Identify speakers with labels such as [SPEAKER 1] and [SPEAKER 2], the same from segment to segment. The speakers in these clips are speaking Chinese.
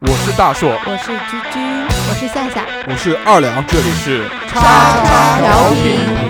[SPEAKER 1] 我是大硕，
[SPEAKER 2] 我是居居，我是夏夏，
[SPEAKER 3] 我是二两，
[SPEAKER 1] 这里是
[SPEAKER 2] 叉叉调频。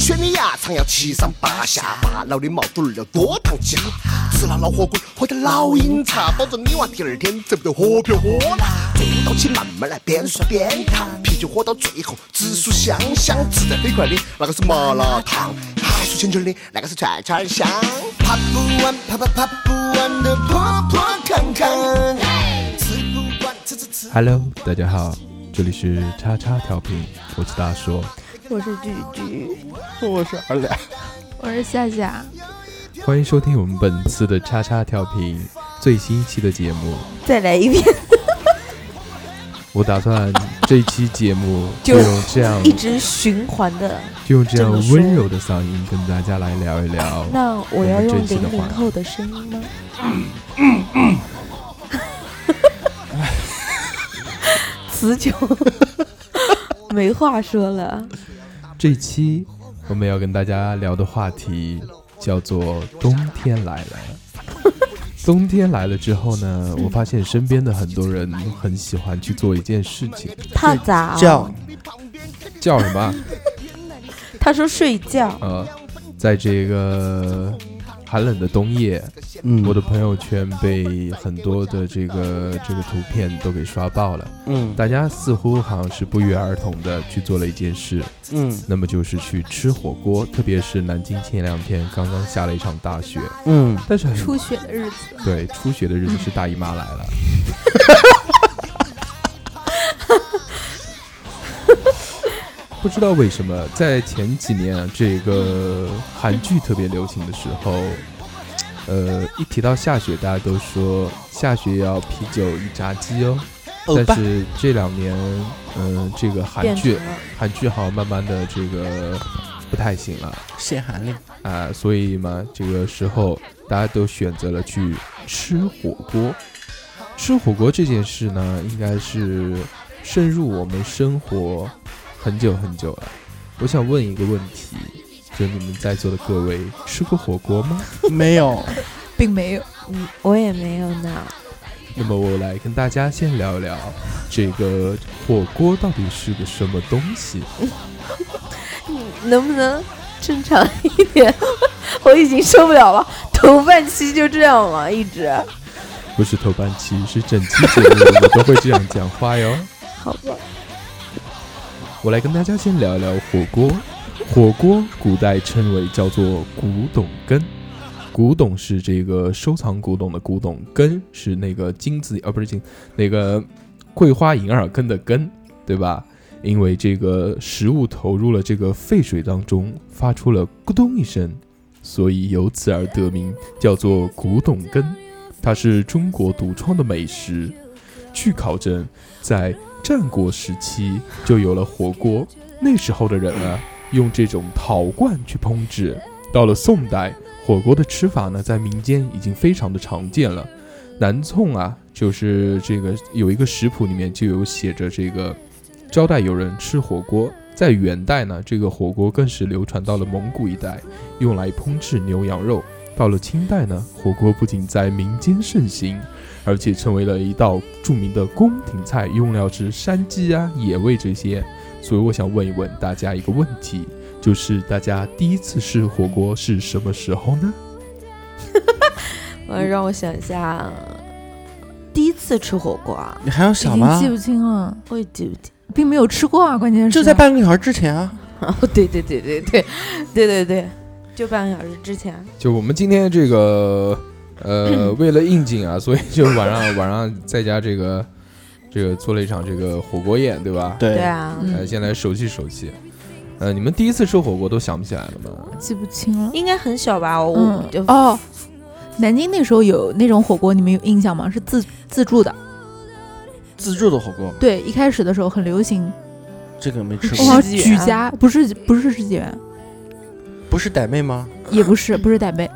[SPEAKER 4] 新鲜的鸭肠要七上八下，大脑的毛肚儿要多烫几下。吃了老火锅，喝点老饮茶，保证你娃第二天走不得活飘活啦。坐到起慢慢来，边说边烫，啤酒喝到最后紫薯香香。吃得飞快的那个是麻辣烫，还数清清的那个是串串香。爬不完，爬爬爬不完的坡坡坎坎，吃不惯，吃吃吃。
[SPEAKER 3] Hello，大家好，这里是叉叉调频，我是大硕。
[SPEAKER 2] 我是居居，
[SPEAKER 3] 我是二两，
[SPEAKER 2] 我是夏夏。
[SPEAKER 3] 欢迎收听我们本次的叉叉调频最新一期的节目。
[SPEAKER 2] 再来一遍，
[SPEAKER 3] 我打算这一期节目
[SPEAKER 2] 就
[SPEAKER 3] 就用这样
[SPEAKER 2] 一直循环的。
[SPEAKER 3] 就用这样温柔的嗓音跟大家来聊一聊。
[SPEAKER 2] 那我要用零零
[SPEAKER 3] 话
[SPEAKER 2] 后的声音吗？词穷，没话说了。
[SPEAKER 3] 这一期我们要跟大家聊的话题叫做“冬天来了”。冬天来了之后呢，我发现身边的很多人很喜欢去做一件事情，
[SPEAKER 2] 泡澡？
[SPEAKER 4] 叫
[SPEAKER 3] 叫什么？
[SPEAKER 2] 他说睡觉。
[SPEAKER 3] 呃，在这个寒冷的冬夜，
[SPEAKER 4] 嗯
[SPEAKER 3] 我的朋友圈被很多的这个这个图片都给刷爆了。
[SPEAKER 4] 嗯
[SPEAKER 3] 大家似乎好像是不约而同的去做了一件事，
[SPEAKER 4] 嗯
[SPEAKER 3] 那么就是去吃火锅。特别是南京前两天刚刚下了一场大雪，
[SPEAKER 4] 嗯，
[SPEAKER 3] 但是很
[SPEAKER 2] 初雪的日子，
[SPEAKER 3] 对初雪的日子是大姨妈来了。不知道为什么，在前几年啊，这个韩剧特别流行的时候，呃，一提到下雪，大家都说下雪要啤酒一炸鸡哦。但是这两年，嗯、这个韩剧韩剧好像慢慢的这个不太行了
[SPEAKER 4] 限韩令。
[SPEAKER 3] 啊、所以嘛，这个时候大家都选择了去吃火锅。吃火锅这件事呢，应该是深入我们生活很久很久了。我想问一个问题，就你们在座的各位吃过火锅吗？
[SPEAKER 4] 没有，
[SPEAKER 2] 并没有。嗯，我也没有呢。
[SPEAKER 3] 那么我来跟大家先聊一聊这个火锅到底是个什么东西。
[SPEAKER 2] 能不能正常一点？我已经受不了了，头半期就这样了，一直。
[SPEAKER 3] 不是头半期，是整期节目我都会这样讲话哟。
[SPEAKER 2] 好吧，
[SPEAKER 3] 我来跟大家先聊一聊火锅。火锅古代称为叫做古董羹，古董是这个收藏古董的古董，羹是那个金子啊不是金，那个桂花银耳羹的羹，对吧？因为这个食物投入了这个沸水当中，发出了咕咚一声，所以由此而得名，叫做古董羹。它是中国独创的美食。据考证，在战国时期就有了火锅，那时候的人啊，用这种陶罐去烹制。到了宋代，火锅的吃法呢，在民间已经非常的常见了。南宋啊，就是这个有一个食谱里面就有写着这个招待友人吃火锅。在元代呢，这个火锅更是流传到了蒙古一带，用来烹制牛羊肉。到了清代呢，火锅不仅在民间盛行，而且成为了一道著名的宫廷菜，用料是山鸡啊、野味这些。所以我想问一问大家一个问题，就是大家第一次吃火锅是什么时候呢？
[SPEAKER 2] 呃，让我想一下，第一次吃火锅啊，
[SPEAKER 4] 你还要
[SPEAKER 5] 已
[SPEAKER 4] 想吗
[SPEAKER 5] 经记？不清了，
[SPEAKER 2] 我也记不清。
[SPEAKER 5] 并没有吃过啊，关键是
[SPEAKER 4] 就在半个小时之前啊。
[SPEAKER 2] 哦，对对对对对对对对，就半个小时之前。
[SPEAKER 3] 就我们今天这个呃，为了应景啊，所以就晚上晚上在家这个这个做了一场这个火锅宴，对吧？
[SPEAKER 5] 对
[SPEAKER 2] 对啊，
[SPEAKER 3] 呃，
[SPEAKER 5] 嗯
[SPEAKER 3] 先来熟悉熟悉。呃，你们第一次吃火锅都想不起来了吗？
[SPEAKER 5] 记不清了。
[SPEAKER 2] 应该很小吧？我
[SPEAKER 5] 嗯
[SPEAKER 2] 就
[SPEAKER 5] 哦，南京那时候有那种火锅，你们有印象吗？是自自助的。
[SPEAKER 6] 自助的火锅，
[SPEAKER 5] 对，一开始的时候很流行，
[SPEAKER 6] 这个没吃过，
[SPEAKER 5] 好像
[SPEAKER 2] 世纪园啊
[SPEAKER 5] 举家不是不是世纪园，
[SPEAKER 6] 不是傣妹吗？
[SPEAKER 5] 也不是 不是傣妹，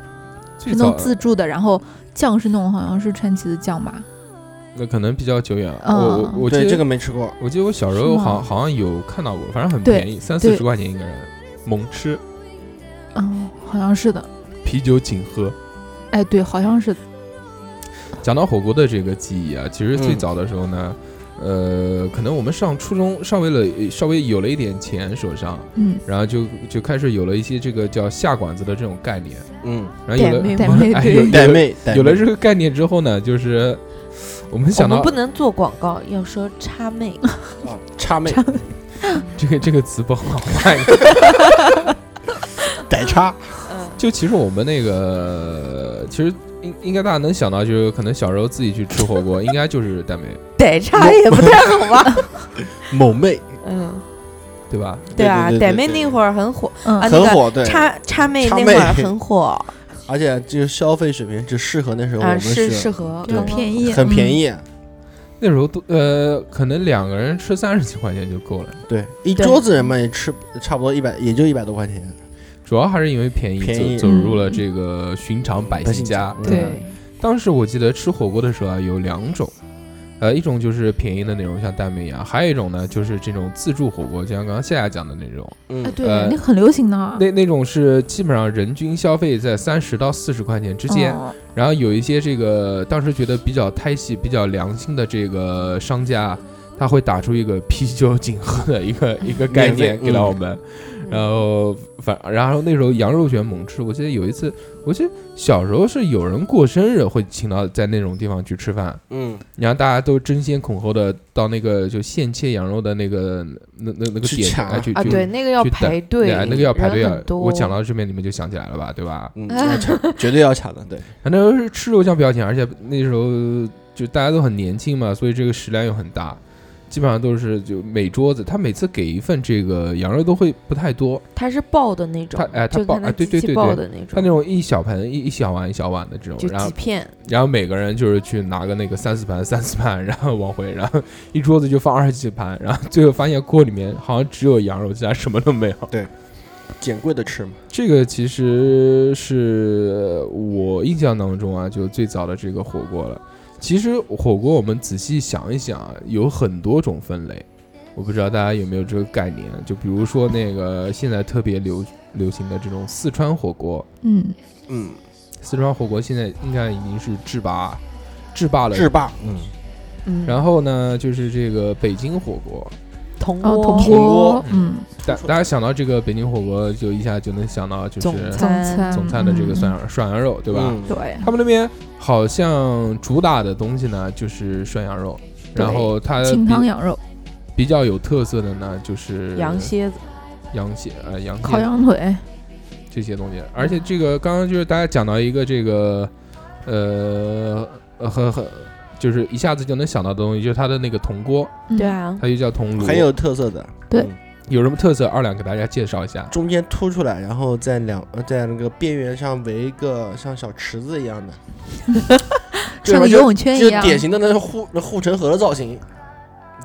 [SPEAKER 5] 是那种自助的，然后酱是那种好像是川崎的酱吧。
[SPEAKER 3] 那可能比较久远了。
[SPEAKER 5] 嗯
[SPEAKER 3] 我我我记
[SPEAKER 6] 对，
[SPEAKER 3] 得
[SPEAKER 6] 这个没吃过。
[SPEAKER 3] 我记得我小时候
[SPEAKER 5] 好像
[SPEAKER 3] 好好像有看到过，反正很便宜，三四十块钱一个人，猛吃，
[SPEAKER 5] 嗯，好像是的。
[SPEAKER 3] 啤酒仅喝。
[SPEAKER 5] 哎，对，好像是。
[SPEAKER 3] 讲到火锅的这个记忆啊，其实最
[SPEAKER 6] 嗯
[SPEAKER 3] 早的时候呢，呃，可能我们上初中稍微了稍微有了一点钱手上，
[SPEAKER 5] 嗯，
[SPEAKER 3] 然后就就开始有了一些这个叫下馆子的这种概念，
[SPEAKER 6] 嗯，
[SPEAKER 3] 然后有了 哎有
[SPEAKER 6] 傣妹，
[SPEAKER 3] 有了这个概念之后呢，就是我们想到
[SPEAKER 2] 们不能做广告，要说叉妹。
[SPEAKER 6] 啊，叉妹，
[SPEAKER 3] 这个这个词不好换一个，
[SPEAKER 6] 傣叉，
[SPEAKER 2] 嗯，
[SPEAKER 3] 就其实我们那个其实。应应该大家能想到，就是可能小时候自己去吃火锅，应该就是 傣妹，
[SPEAKER 2] 傣叉也不太好吧？
[SPEAKER 6] 某妹，
[SPEAKER 2] 嗯，
[SPEAKER 3] 对吧？
[SPEAKER 2] 对啊，傣妹那会儿很火，
[SPEAKER 5] 嗯。
[SPEAKER 2] 啊，那个
[SPEAKER 6] 很火，对，
[SPEAKER 2] 叉叉妹那会儿很火。
[SPEAKER 6] 而且就是消费水平只适合那时候我
[SPEAKER 2] 啊，
[SPEAKER 6] 们
[SPEAKER 2] 是适合，
[SPEAKER 5] 就
[SPEAKER 2] 刚刚
[SPEAKER 5] 便宜，
[SPEAKER 6] 很便
[SPEAKER 5] 嗯。
[SPEAKER 6] 宜，
[SPEAKER 3] 那时候都呃，可能两个人吃三十几块钱就够了，
[SPEAKER 6] 对，一桌子人嘛也吃差不多一百，也就一百多块钱，
[SPEAKER 3] 主要还是因为便宜，
[SPEAKER 6] 便宜
[SPEAKER 3] 走走入了
[SPEAKER 5] 嗯
[SPEAKER 3] 这个寻常百姓家。
[SPEAKER 6] 嗯
[SPEAKER 5] 对，
[SPEAKER 3] 当时我记得吃火锅的时候啊，有两种，呃，一种就是便宜的那种，像蛋妹一样；还有一种呢，就是这种自助火锅，就像刚刚夏夏讲的那种。
[SPEAKER 6] 嗯
[SPEAKER 5] 哎，，对，
[SPEAKER 3] 呃
[SPEAKER 5] 那很流行的。
[SPEAKER 3] 那那种是基本上人均消费在三十到四十块钱之间，
[SPEAKER 5] 哦
[SPEAKER 3] 然后有一些这个当时觉得比较胎细、比较良心的这个商家，他会打出一个啤酒仅喝的一个一个概念给到我们。然后反然后那时候羊肉卷猛吃，我记得有一次，我记得小时候是有人过生日会请到在那种地方去吃饭，
[SPEAKER 6] 嗯，
[SPEAKER 3] 然后大家都争先恐后的到那个就现切羊肉的那个那那那个点
[SPEAKER 6] 去
[SPEAKER 3] 去去
[SPEAKER 2] 对，那个要排队，
[SPEAKER 3] 对，那个要排队啊我讲到这边你们就想起来了吧，对吧？
[SPEAKER 6] 嗯，要抢，绝对要抢的，对，
[SPEAKER 3] 反正是吃肉酱不要钱，而且那时候就大家都很年轻嘛，所以这个食量又很大，基本上都是就每桌子他每次给一份这个羊肉都会不太多，
[SPEAKER 2] 它是爆的那种
[SPEAKER 3] 它，哎它
[SPEAKER 2] 就看它
[SPEAKER 3] 爆哎对对对对。
[SPEAKER 2] 爆的那种。
[SPEAKER 3] 他那
[SPEAKER 2] 种，
[SPEAKER 3] 一小盆一一小碗一小碗的这种
[SPEAKER 2] 就，
[SPEAKER 3] 然后
[SPEAKER 2] 几片，
[SPEAKER 3] 然后每个人就是去拿个那个三四盘三四盘，然后往回，然后一桌子就放二十几盘，然后最后发现锅里面好像只有羊肉，其他什么都没有。
[SPEAKER 6] 对捡贵的吃嘛，
[SPEAKER 3] 这个其实是我印象当中啊，就最早的这个火锅了。其实火锅我们仔细想一想啊，有很多种分类，我不知道大家有没有这个概念。就比如说那个现在特别流流行的这种四川火锅，
[SPEAKER 5] 嗯，
[SPEAKER 6] 嗯，
[SPEAKER 3] 四川火锅现在应该已经是制霸制霸了。
[SPEAKER 6] 制霸，嗯，
[SPEAKER 2] 嗯，
[SPEAKER 3] 然后呢，就是这个北京火锅，
[SPEAKER 5] 哦，
[SPEAKER 2] 铜锅。
[SPEAKER 5] 铜
[SPEAKER 6] 铜锅
[SPEAKER 5] 锅，嗯，
[SPEAKER 3] 大大家想到这个北京火锅，就一下就能想到就是
[SPEAKER 2] 总
[SPEAKER 5] 总
[SPEAKER 2] 餐。
[SPEAKER 5] 餐
[SPEAKER 3] 总餐的这个
[SPEAKER 5] 嗯
[SPEAKER 3] 涮羊涮羊肉，对吧？
[SPEAKER 6] 嗯。
[SPEAKER 5] 对，
[SPEAKER 3] 他们那边好像主打的东西呢就是涮羊肉，然后它
[SPEAKER 5] 清汤羊肉、
[SPEAKER 3] 比较有特色的呢就是
[SPEAKER 2] 羊蝎子，
[SPEAKER 3] 羊蝎呃羊
[SPEAKER 5] 烤羊腿，
[SPEAKER 3] 这些东西，而且这个刚刚就是大家讲到一个这个呃呃和和就是一下子就能想到的东西，就是它的那个铜锅，
[SPEAKER 5] 嗯
[SPEAKER 2] 对，啊，
[SPEAKER 3] 它就叫铜炉，
[SPEAKER 6] 很有特色的，
[SPEAKER 5] 对
[SPEAKER 6] 嗯
[SPEAKER 3] 有什么特色？二两给大家介绍一下。
[SPEAKER 6] 中间凸出来，然后在两呃在那个边缘上围一个像小池子一样的，
[SPEAKER 5] 像个游泳圈一
[SPEAKER 6] 就
[SPEAKER 5] 样，
[SPEAKER 6] 典型的那个护那护城河的造型，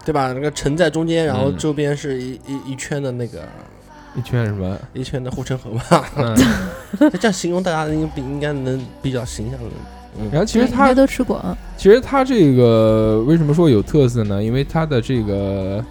[SPEAKER 6] 对吧？那个城在中间，然后
[SPEAKER 3] 嗯
[SPEAKER 6] 周边是一一一圈的那个
[SPEAKER 3] 一圈什么？
[SPEAKER 6] 一圈的护城河吧。
[SPEAKER 3] 嗯，
[SPEAKER 6] 这样形容大家应该应该能比较形象的。嗯，
[SPEAKER 3] 然后其实
[SPEAKER 5] 对应
[SPEAKER 3] 它
[SPEAKER 5] 都吃过，嗯。
[SPEAKER 3] 其实它这个为什么说有特色呢？因为它的这个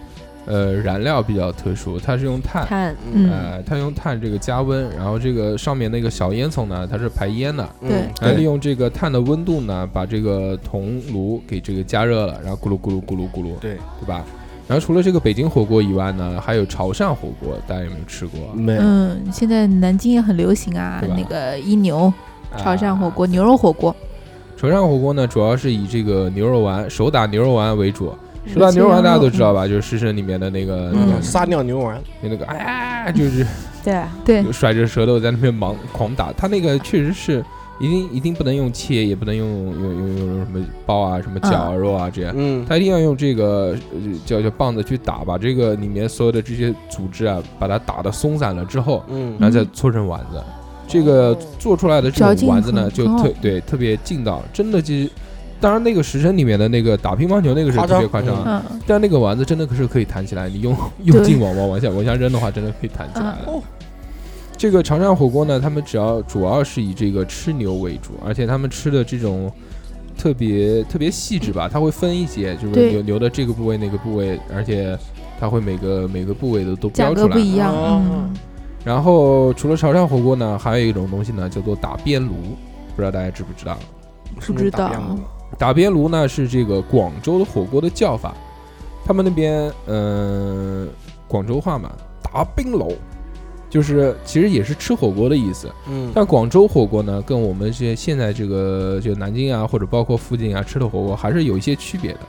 [SPEAKER 3] 呃燃料比较特殊，它是用碳，
[SPEAKER 2] 碳
[SPEAKER 5] 嗯。
[SPEAKER 3] 呃，它用碳这个加温，然后这个上面那个小烟囱呢，它是排烟的，
[SPEAKER 6] 嗯。
[SPEAKER 5] 对
[SPEAKER 3] 来利，用这个碳的温度呢，把这个铜炉给这个加热了，然后咕噜咕噜咕噜咕噜，
[SPEAKER 6] 对，
[SPEAKER 3] 对吧？然后除了这个北京火锅以外呢，还有潮汕火锅，大家有没有吃过？
[SPEAKER 6] 没。有，
[SPEAKER 5] 嗯，现在南京也很流行啊，那个一牛潮汕火
[SPEAKER 3] 啊
[SPEAKER 5] 锅、牛肉火锅，
[SPEAKER 3] 潮汕火锅呢，主要是以这个牛肉丸、手打牛肉丸为主，手打牛肉丸大家都知道
[SPEAKER 5] 吧？
[SPEAKER 3] 就是《食神》里面的那个那
[SPEAKER 6] 嗯，
[SPEAKER 3] 个
[SPEAKER 6] 撒尿牛丸，
[SPEAKER 3] 那个哎，就是
[SPEAKER 2] 对，
[SPEAKER 5] 对，
[SPEAKER 3] 甩着舌头在那边忙狂打，他那个确实是一定一定不能用切，也不能用用用用什么包啊、什么绞啊肉啊这样，
[SPEAKER 6] 嗯，
[SPEAKER 3] 他一定要用这个呃叫叫棒子去打，把这个里面所有的这些组织啊，把它打的松散了之后，
[SPEAKER 6] 嗯。
[SPEAKER 3] 然后再搓成丸子。这个做出来的这种丸子呢，就特对特别劲道，真的就是。当然，那个时辰里面的那个打乒乓球那个是特别夸张，
[SPEAKER 5] 嗯，
[SPEAKER 3] 但那个丸子真的可是可以弹起来，你用 用劲往往往下往下扔的话，真的可以弹起来这个长沙火锅呢，他们只要主要是以这个吃牛为主，而且他们吃的这种特别特别细致吧，它会分一些，就是
[SPEAKER 5] 对。
[SPEAKER 3] 牛牛的这个部位那个部位，而且它会每个每个部位的都标出来。
[SPEAKER 5] 格不一样，
[SPEAKER 6] 哦。
[SPEAKER 5] 嗯，
[SPEAKER 3] 然后除了潮汕火锅呢，还有一种东西呢，叫做打边炉，不知道大家知不知道？
[SPEAKER 5] 不知道
[SPEAKER 3] 打边炉呢是这个广州的火锅的叫法，他们那边嗯、呃广州话嘛，打冰楼，就是其实也是吃火锅的意思。
[SPEAKER 6] 嗯，
[SPEAKER 3] 但广州火锅呢，跟我们这现在这个就南京啊，或者包括附近啊吃的火锅还是有一些区别的。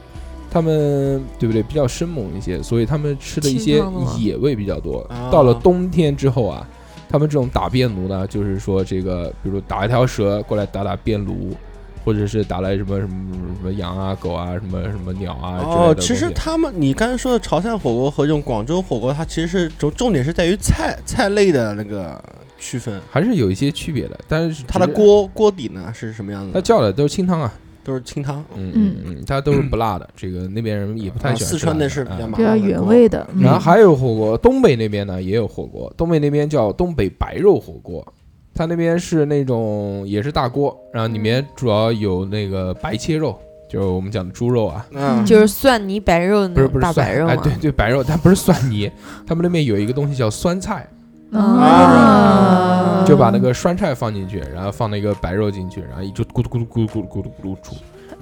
[SPEAKER 3] 他们对不对比较生猛一些，所以他们吃的一些野味比较多。
[SPEAKER 6] 啊
[SPEAKER 3] 到了冬天之后啊，他们这种打边炉呢，就是说这个，比如打一条蛇过来打打边炉，或者是打来什么什么什么羊啊、狗啊、什么什么鸟啊之类的
[SPEAKER 6] 哦，其实他们你刚才说的潮汕火锅和这种广州火锅，它其实是重重点是在于菜菜类的那个区分。
[SPEAKER 3] 还是有一些区别的，但是
[SPEAKER 6] 它的锅锅底呢是什么样子的？
[SPEAKER 3] 它叫的都是清汤啊，
[SPEAKER 6] 都是清汤，
[SPEAKER 3] 嗯嗯。
[SPEAKER 5] 嗯
[SPEAKER 3] 嗯，它都是不辣的。这个那边人也不太
[SPEAKER 6] 啊
[SPEAKER 3] 喜欢吃
[SPEAKER 6] 四川的是比较麻
[SPEAKER 5] 比较原味的，嗯。
[SPEAKER 3] 然后还有火锅，东北那边呢也有火锅，东北那边叫东北白肉火锅，它那边是那种也是大锅，然后里面主要有那个白切肉，就是我们讲的猪肉啊，
[SPEAKER 6] 嗯，
[SPEAKER 2] 就是蒜泥白肉那
[SPEAKER 3] 不是不是蒜哎，
[SPEAKER 2] 白肉嘛
[SPEAKER 3] 对对，白肉，它不是蒜泥，他们那边有一个东西叫酸菜，
[SPEAKER 5] 啊，
[SPEAKER 3] 就把那个酸菜放进去，然后放那个白肉进去，然后一就咕噜咕噜咕噜咕噜咕噜咕噜煮，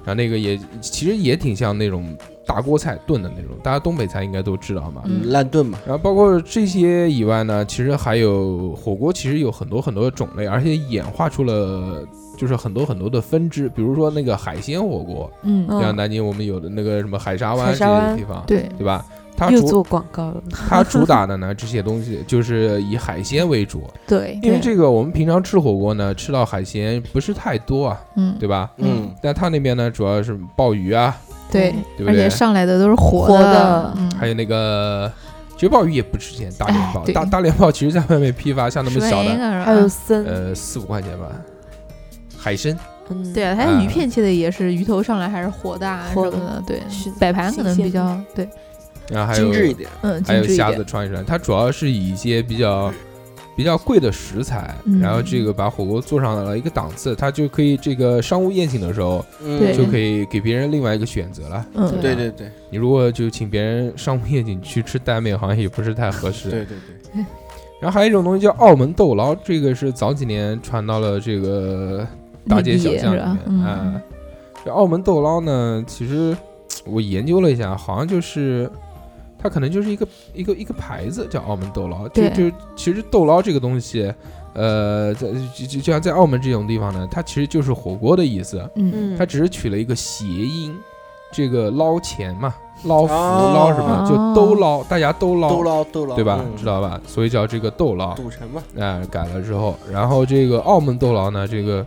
[SPEAKER 3] 然后那个也其实也挺像那种大锅菜炖的那种，大家东北菜应该都知道嘛。
[SPEAKER 6] 嗯烂炖嘛，
[SPEAKER 3] 然后包括这些以外呢，其实还有火锅，其实有很多很多的种类，而且演化出了就是很多很多的分支，比如说那个海鲜火锅，
[SPEAKER 5] 嗯，
[SPEAKER 2] 嗯
[SPEAKER 3] 像南京我们有的那个什么海沙湾这些地方，
[SPEAKER 5] 对，
[SPEAKER 3] 对吧？它主
[SPEAKER 2] 又做广告了，
[SPEAKER 3] 它主打的呢这些东西就是以海鲜为主，
[SPEAKER 5] 对，
[SPEAKER 3] 因为这个我们平常吃火锅呢，吃到海鲜不是太多啊，
[SPEAKER 5] 嗯，
[SPEAKER 3] 对吧？
[SPEAKER 6] 嗯，
[SPEAKER 3] 但他那边呢主要是鲍鱼啊，
[SPEAKER 5] 对，
[SPEAKER 3] 对不对
[SPEAKER 5] 而且？上来的都是活
[SPEAKER 2] 活
[SPEAKER 5] 的
[SPEAKER 2] 的，
[SPEAKER 5] 嗯，
[SPEAKER 3] 还有那个。其实鲍鱼也不值钱，大连鲍，大大连鲍其实在外面批发，像那么小的，
[SPEAKER 2] 还有参，
[SPEAKER 3] 呃，四五块钱吧。海参，
[SPEAKER 2] 嗯，
[SPEAKER 5] 对啊，它
[SPEAKER 3] 啊
[SPEAKER 5] 鱼片切的也是鱼头上来还是活的啊什么的，对，摆盘可能比较对，
[SPEAKER 3] 然后还有
[SPEAKER 6] 精致一点，
[SPEAKER 5] 嗯，
[SPEAKER 3] 还有虾子串一串，它主要是以一些比较比较贵的食材，
[SPEAKER 5] 嗯
[SPEAKER 3] 然后这个把火锅做上了一个档次，它就可以这个商务宴请的时候
[SPEAKER 5] 对
[SPEAKER 3] 就可以给别人另外一个选择了。
[SPEAKER 5] 嗯，
[SPEAKER 6] 对对对
[SPEAKER 3] 你如果就请别人商务宴请去吃担面，好像也不是太合适。
[SPEAKER 6] 对对 对，
[SPEAKER 3] 然后还有一种东西叫澳门豆捞，这个是早几年传到了这个大街小巷里面。
[SPEAKER 5] 内地是吧嗯
[SPEAKER 3] 啊这澳门豆捞呢，其实我研究了一下，好像就是它可能就是一个一个一个牌子叫澳门豆捞，就
[SPEAKER 5] 对
[SPEAKER 3] 就其实豆捞这个东西。呃，在就就就像在澳门这种地方呢，它其实就是火锅的意思，
[SPEAKER 5] 嗯，
[SPEAKER 2] 嗯，
[SPEAKER 3] 它只是取了一个谐音，这个捞钱嘛，捞福
[SPEAKER 6] 哦
[SPEAKER 3] 捞什么，就都捞，大家都捞，
[SPEAKER 6] 都捞都捞，
[SPEAKER 3] 对吧？
[SPEAKER 6] 嗯
[SPEAKER 3] 知道吧？所以叫这个豆捞。
[SPEAKER 6] 赌城嘛，
[SPEAKER 3] 哎，改了之后，然后这个澳门豆捞呢，这个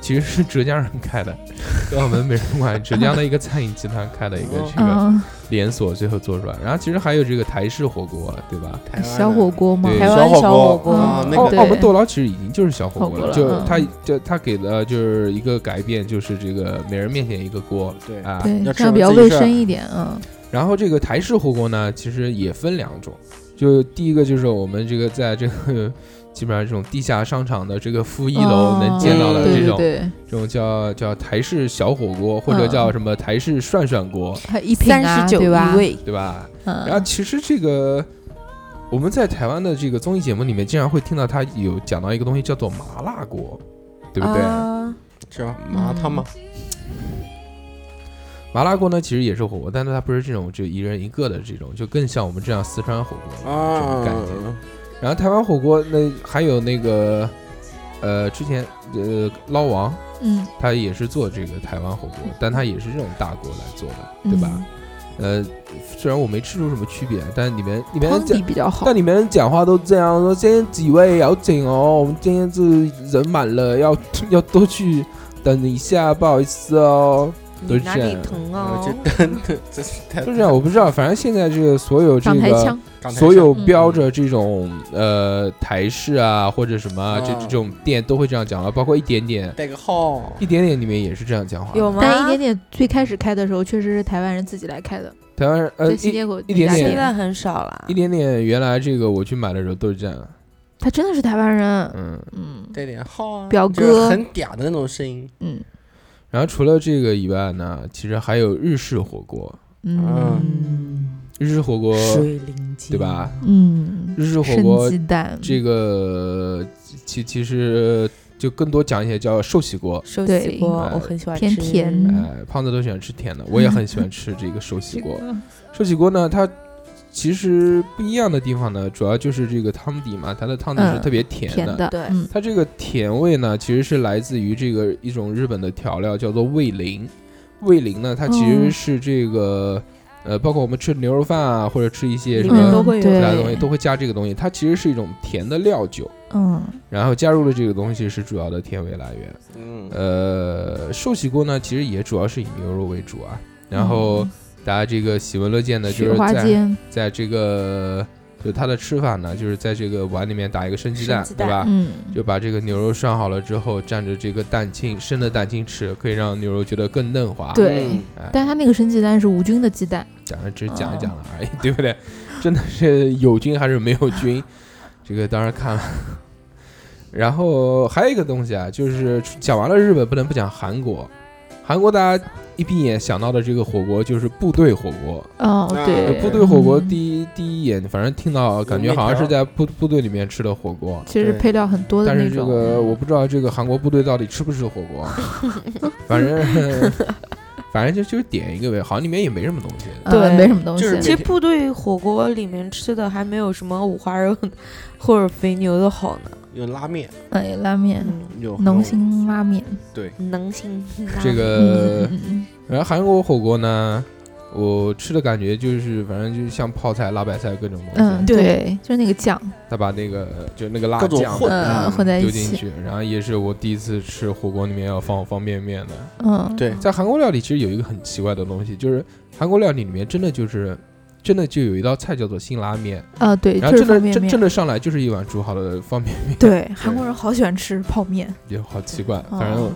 [SPEAKER 3] 其实是浙江人开的，我们美术馆浙江的一个餐饮集团开的一个这个
[SPEAKER 5] 嗯，
[SPEAKER 3] 连锁，最后做出来。然后其实还有这个台式火锅，对吧？
[SPEAKER 6] 台
[SPEAKER 5] 小火锅吗，
[SPEAKER 3] 对
[SPEAKER 2] 台湾
[SPEAKER 6] 小
[SPEAKER 2] 小火锅。
[SPEAKER 6] 啊，那个
[SPEAKER 3] 澳门豆捞其实已经就是小火锅了，就它就它给的就是一个改变，就是这个每人面前一个锅
[SPEAKER 6] 对。
[SPEAKER 3] 啊。
[SPEAKER 5] 对，
[SPEAKER 6] 要吃
[SPEAKER 5] 这样比较卫生一点，啊，
[SPEAKER 3] 然后这个台式火锅呢，其实也分两种，就第一个就是我们这个在这个基本上这种地下商场的这个负一楼能见到的这种、
[SPEAKER 5] 对对，
[SPEAKER 3] 这种叫叫台式小火锅，或者
[SPEAKER 5] 嗯
[SPEAKER 3] 叫什么台式涮涮锅，
[SPEAKER 2] 三
[SPEAKER 5] 啊，
[SPEAKER 2] 十九
[SPEAKER 5] 对吧
[SPEAKER 2] 一？位，
[SPEAKER 3] 对吧？然后
[SPEAKER 5] 嗯，
[SPEAKER 3] 其实这个我们在台湾的这个综艺节目里面，经常会听到他有讲到一个东西叫做麻辣锅，对不对？
[SPEAKER 2] 啊
[SPEAKER 6] 是吧？麻汤嘛，
[SPEAKER 3] 麻辣锅呢，其实也是火锅，但是它不是这种就一人一个的这种，就更像我们这样四川火锅这种
[SPEAKER 6] 啊
[SPEAKER 3] 感觉。然后台湾火锅那还有那个呃，之前呃捞王，
[SPEAKER 5] 嗯，
[SPEAKER 3] 他也是做这个台湾火锅，但他也是这种大锅来做的，对吧？呃，虽然我没吃出什么区别，但里面里面
[SPEAKER 5] 汤
[SPEAKER 3] 讲
[SPEAKER 5] 比较好
[SPEAKER 3] 但。里面讲话都这样说，今天几位要紧哦，我们今天是人满了，要要多去等一下，不好意思哦，都是这样，
[SPEAKER 2] 疼
[SPEAKER 6] 我
[SPEAKER 2] 哦
[SPEAKER 6] 就？这是 太
[SPEAKER 3] 就这样，我不知道，反正现在这个所有这个
[SPEAKER 5] 港台腔，
[SPEAKER 6] 港台
[SPEAKER 3] 所有
[SPEAKER 5] 嗯
[SPEAKER 3] 标着这种呃台式啊或者什么啊这
[SPEAKER 6] 啊
[SPEAKER 3] 这种店都会这样讲了，包括一点点，
[SPEAKER 6] 带个号，
[SPEAKER 3] 一点点里面也是这样讲话。
[SPEAKER 2] 有吗？
[SPEAKER 5] 但一点点最开始开的时候，确实是台湾人自己来开的，
[SPEAKER 3] 台湾人呃一
[SPEAKER 5] 在新街口
[SPEAKER 3] 一点点
[SPEAKER 2] 现在很少了
[SPEAKER 3] 一。点点，原来这个我去买的时候都是这样，
[SPEAKER 5] 他真的是台湾人，
[SPEAKER 3] 嗯。
[SPEAKER 5] 嗯
[SPEAKER 6] 带点号啊，
[SPEAKER 5] 表
[SPEAKER 6] 就是
[SPEAKER 5] 哥
[SPEAKER 6] 很嗲的那种声音。
[SPEAKER 5] 嗯
[SPEAKER 3] 然后除了这个以外呢，其实还有日式火锅，
[SPEAKER 5] 嗯
[SPEAKER 3] 日式火锅
[SPEAKER 2] 水灵鸡
[SPEAKER 3] 对吧？
[SPEAKER 5] 嗯，
[SPEAKER 3] 日式火锅
[SPEAKER 5] 鸡蛋，
[SPEAKER 3] 这个其其实就更多讲一些叫寿喜锅。
[SPEAKER 2] 寿喜锅
[SPEAKER 3] 哎
[SPEAKER 2] 我很喜欢
[SPEAKER 5] 偏
[SPEAKER 2] 吃，
[SPEAKER 5] 甜
[SPEAKER 3] 哎，胖子都喜欢吃甜的，我也很喜欢吃这个寿喜 锅。寿喜锅呢，它其实不一样的地方呢，主要就是这个汤底嘛，它的汤底是
[SPEAKER 5] 嗯
[SPEAKER 3] 特别甜的。
[SPEAKER 5] 甜的，
[SPEAKER 2] 对
[SPEAKER 5] 嗯
[SPEAKER 3] 它这个甜味呢，其实是来自于这个一种日本的调料，叫做味淋。味淋呢，它其实
[SPEAKER 5] 哦
[SPEAKER 3] 是这个、呃，包括我们吃牛肉饭啊，或者吃一些什么
[SPEAKER 2] 都会有
[SPEAKER 3] 其他东西，都会加这个东西。它其实是一种甜的料酒，
[SPEAKER 5] 嗯
[SPEAKER 3] 然后加入了这个东西是主要的甜味来源。
[SPEAKER 6] 嗯，
[SPEAKER 3] 呃，寿喜锅呢，其实也主要是以牛肉为主啊。然后大家这个喜闻乐见的就是在，在这个就它的吃法呢，就是在这个碗里面打一个生鸡蛋，
[SPEAKER 2] 鸡蛋
[SPEAKER 3] 对吧？
[SPEAKER 5] 嗯，
[SPEAKER 3] 就把这个牛肉涮好了之后，蘸着这个蛋清生的蛋清吃，可以让牛肉觉得更嫩滑。
[SPEAKER 5] 对但它那个生鸡蛋是无菌的鸡蛋，
[SPEAKER 3] 讲了只是讲一讲了而已，对不对？真的是有菌还是没有菌，这个当然看了。然后还有一个东西啊，就是讲完了日本，不能不讲韩国。韩国大家一闭眼想到的这个火锅就是部队火锅。
[SPEAKER 5] 哦
[SPEAKER 6] 啊
[SPEAKER 5] 对，
[SPEAKER 3] 部队火锅
[SPEAKER 5] 嗯
[SPEAKER 3] 第一第一眼，反正听到感觉好像是在部部队里面吃的火锅。
[SPEAKER 5] 其实配料很多的
[SPEAKER 3] 但是这，个我不知道这个韩国部队到底吃不吃火锅，反正 反正就就是点一个呗，好像里面也没什么东西。
[SPEAKER 5] 呃
[SPEAKER 2] 对
[SPEAKER 5] 没什么东西，
[SPEAKER 6] 就是
[SPEAKER 2] 其实部队火锅里面吃的还没有什么五花肉 或者肥牛的好呢。
[SPEAKER 6] 有拉面，
[SPEAKER 5] 哎拉面，
[SPEAKER 2] 嗯，
[SPEAKER 6] 有
[SPEAKER 5] 浓心拉面，对。
[SPEAKER 2] 能心。
[SPEAKER 3] 这
[SPEAKER 5] 嗯
[SPEAKER 3] 个，然后韩国火锅呢，我吃的感觉就是反正就是像泡菜、辣白菜各种东西。
[SPEAKER 5] 嗯，
[SPEAKER 3] 西，
[SPEAKER 5] 对，就是那个酱，
[SPEAKER 3] 他把那个就那个辣酱
[SPEAKER 6] 混
[SPEAKER 5] 混在一起，
[SPEAKER 3] 丢进去，然后也是我第一次吃火锅里面要放方便面的。
[SPEAKER 5] 嗯，
[SPEAKER 6] 对
[SPEAKER 3] 在韩国料理其实有一个很奇怪的东西，就是韩国料理里面真的就是真的就有一道菜叫做辛拉面，
[SPEAKER 5] 啊对，
[SPEAKER 3] 然后真的真真的上来就是一碗煮好的方便面，
[SPEAKER 5] 对，韩国人好喜欢吃泡面，
[SPEAKER 3] 也好奇怪。
[SPEAKER 5] 哦
[SPEAKER 3] 反正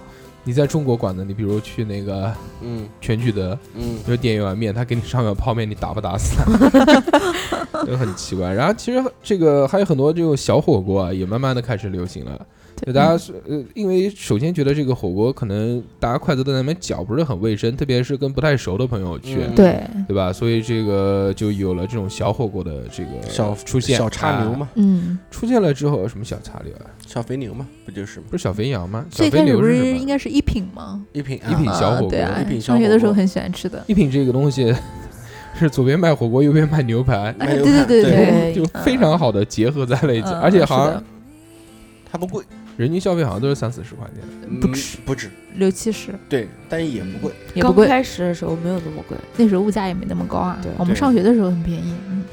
[SPEAKER 3] 你在中国馆子，你比如去那个
[SPEAKER 6] 嗯
[SPEAKER 3] 全聚德，
[SPEAKER 6] 嗯，
[SPEAKER 3] 就点一碗面，他给你上碗泡面，你打不打死他？就很奇怪。然后其实这个还有很多这种小火锅啊，也慢慢的开始流行了。大家是呃，因为首先觉得这个火锅可能大家筷子都在那边搅不是很卫生，特别是跟不太熟的朋友去，
[SPEAKER 6] 嗯
[SPEAKER 5] 对，
[SPEAKER 3] 对吧？所以这个就有了这种小火锅的这个
[SPEAKER 6] 小
[SPEAKER 3] 出现，
[SPEAKER 6] 小叉牛
[SPEAKER 3] 啊
[SPEAKER 6] 嘛，
[SPEAKER 5] 嗯，
[SPEAKER 3] 出现了之后，什么小叉牛啊？
[SPEAKER 6] 小肥牛嘛，不就是吗？
[SPEAKER 3] 不是小肥羊吗？小肥
[SPEAKER 5] 最开始不
[SPEAKER 3] 牛是什么
[SPEAKER 5] 是应该是一品吗？
[SPEAKER 6] 一品
[SPEAKER 3] 一品
[SPEAKER 6] 啊
[SPEAKER 3] 小火锅
[SPEAKER 5] 啊对啊
[SPEAKER 6] 一品，小
[SPEAKER 5] 上学的时候很喜欢吃的，
[SPEAKER 3] 一品这个东西 是左边卖火锅，右边卖牛排，
[SPEAKER 6] 哎
[SPEAKER 5] 对对对
[SPEAKER 2] 对
[SPEAKER 3] 就非常好的结合在了一起，
[SPEAKER 5] 嗯
[SPEAKER 3] 而且好像
[SPEAKER 6] 它不贵，
[SPEAKER 3] 人均消费好像都是三四十块钱。
[SPEAKER 6] 不止不止，
[SPEAKER 5] 六七十
[SPEAKER 6] 对，但是也不贵。
[SPEAKER 2] 刚
[SPEAKER 5] 也不贵，刚
[SPEAKER 2] 开始的时候没有那么贵。
[SPEAKER 5] 那时候物价也没那么高啊
[SPEAKER 2] 对。
[SPEAKER 5] 我们上学的时候很便宜，嗯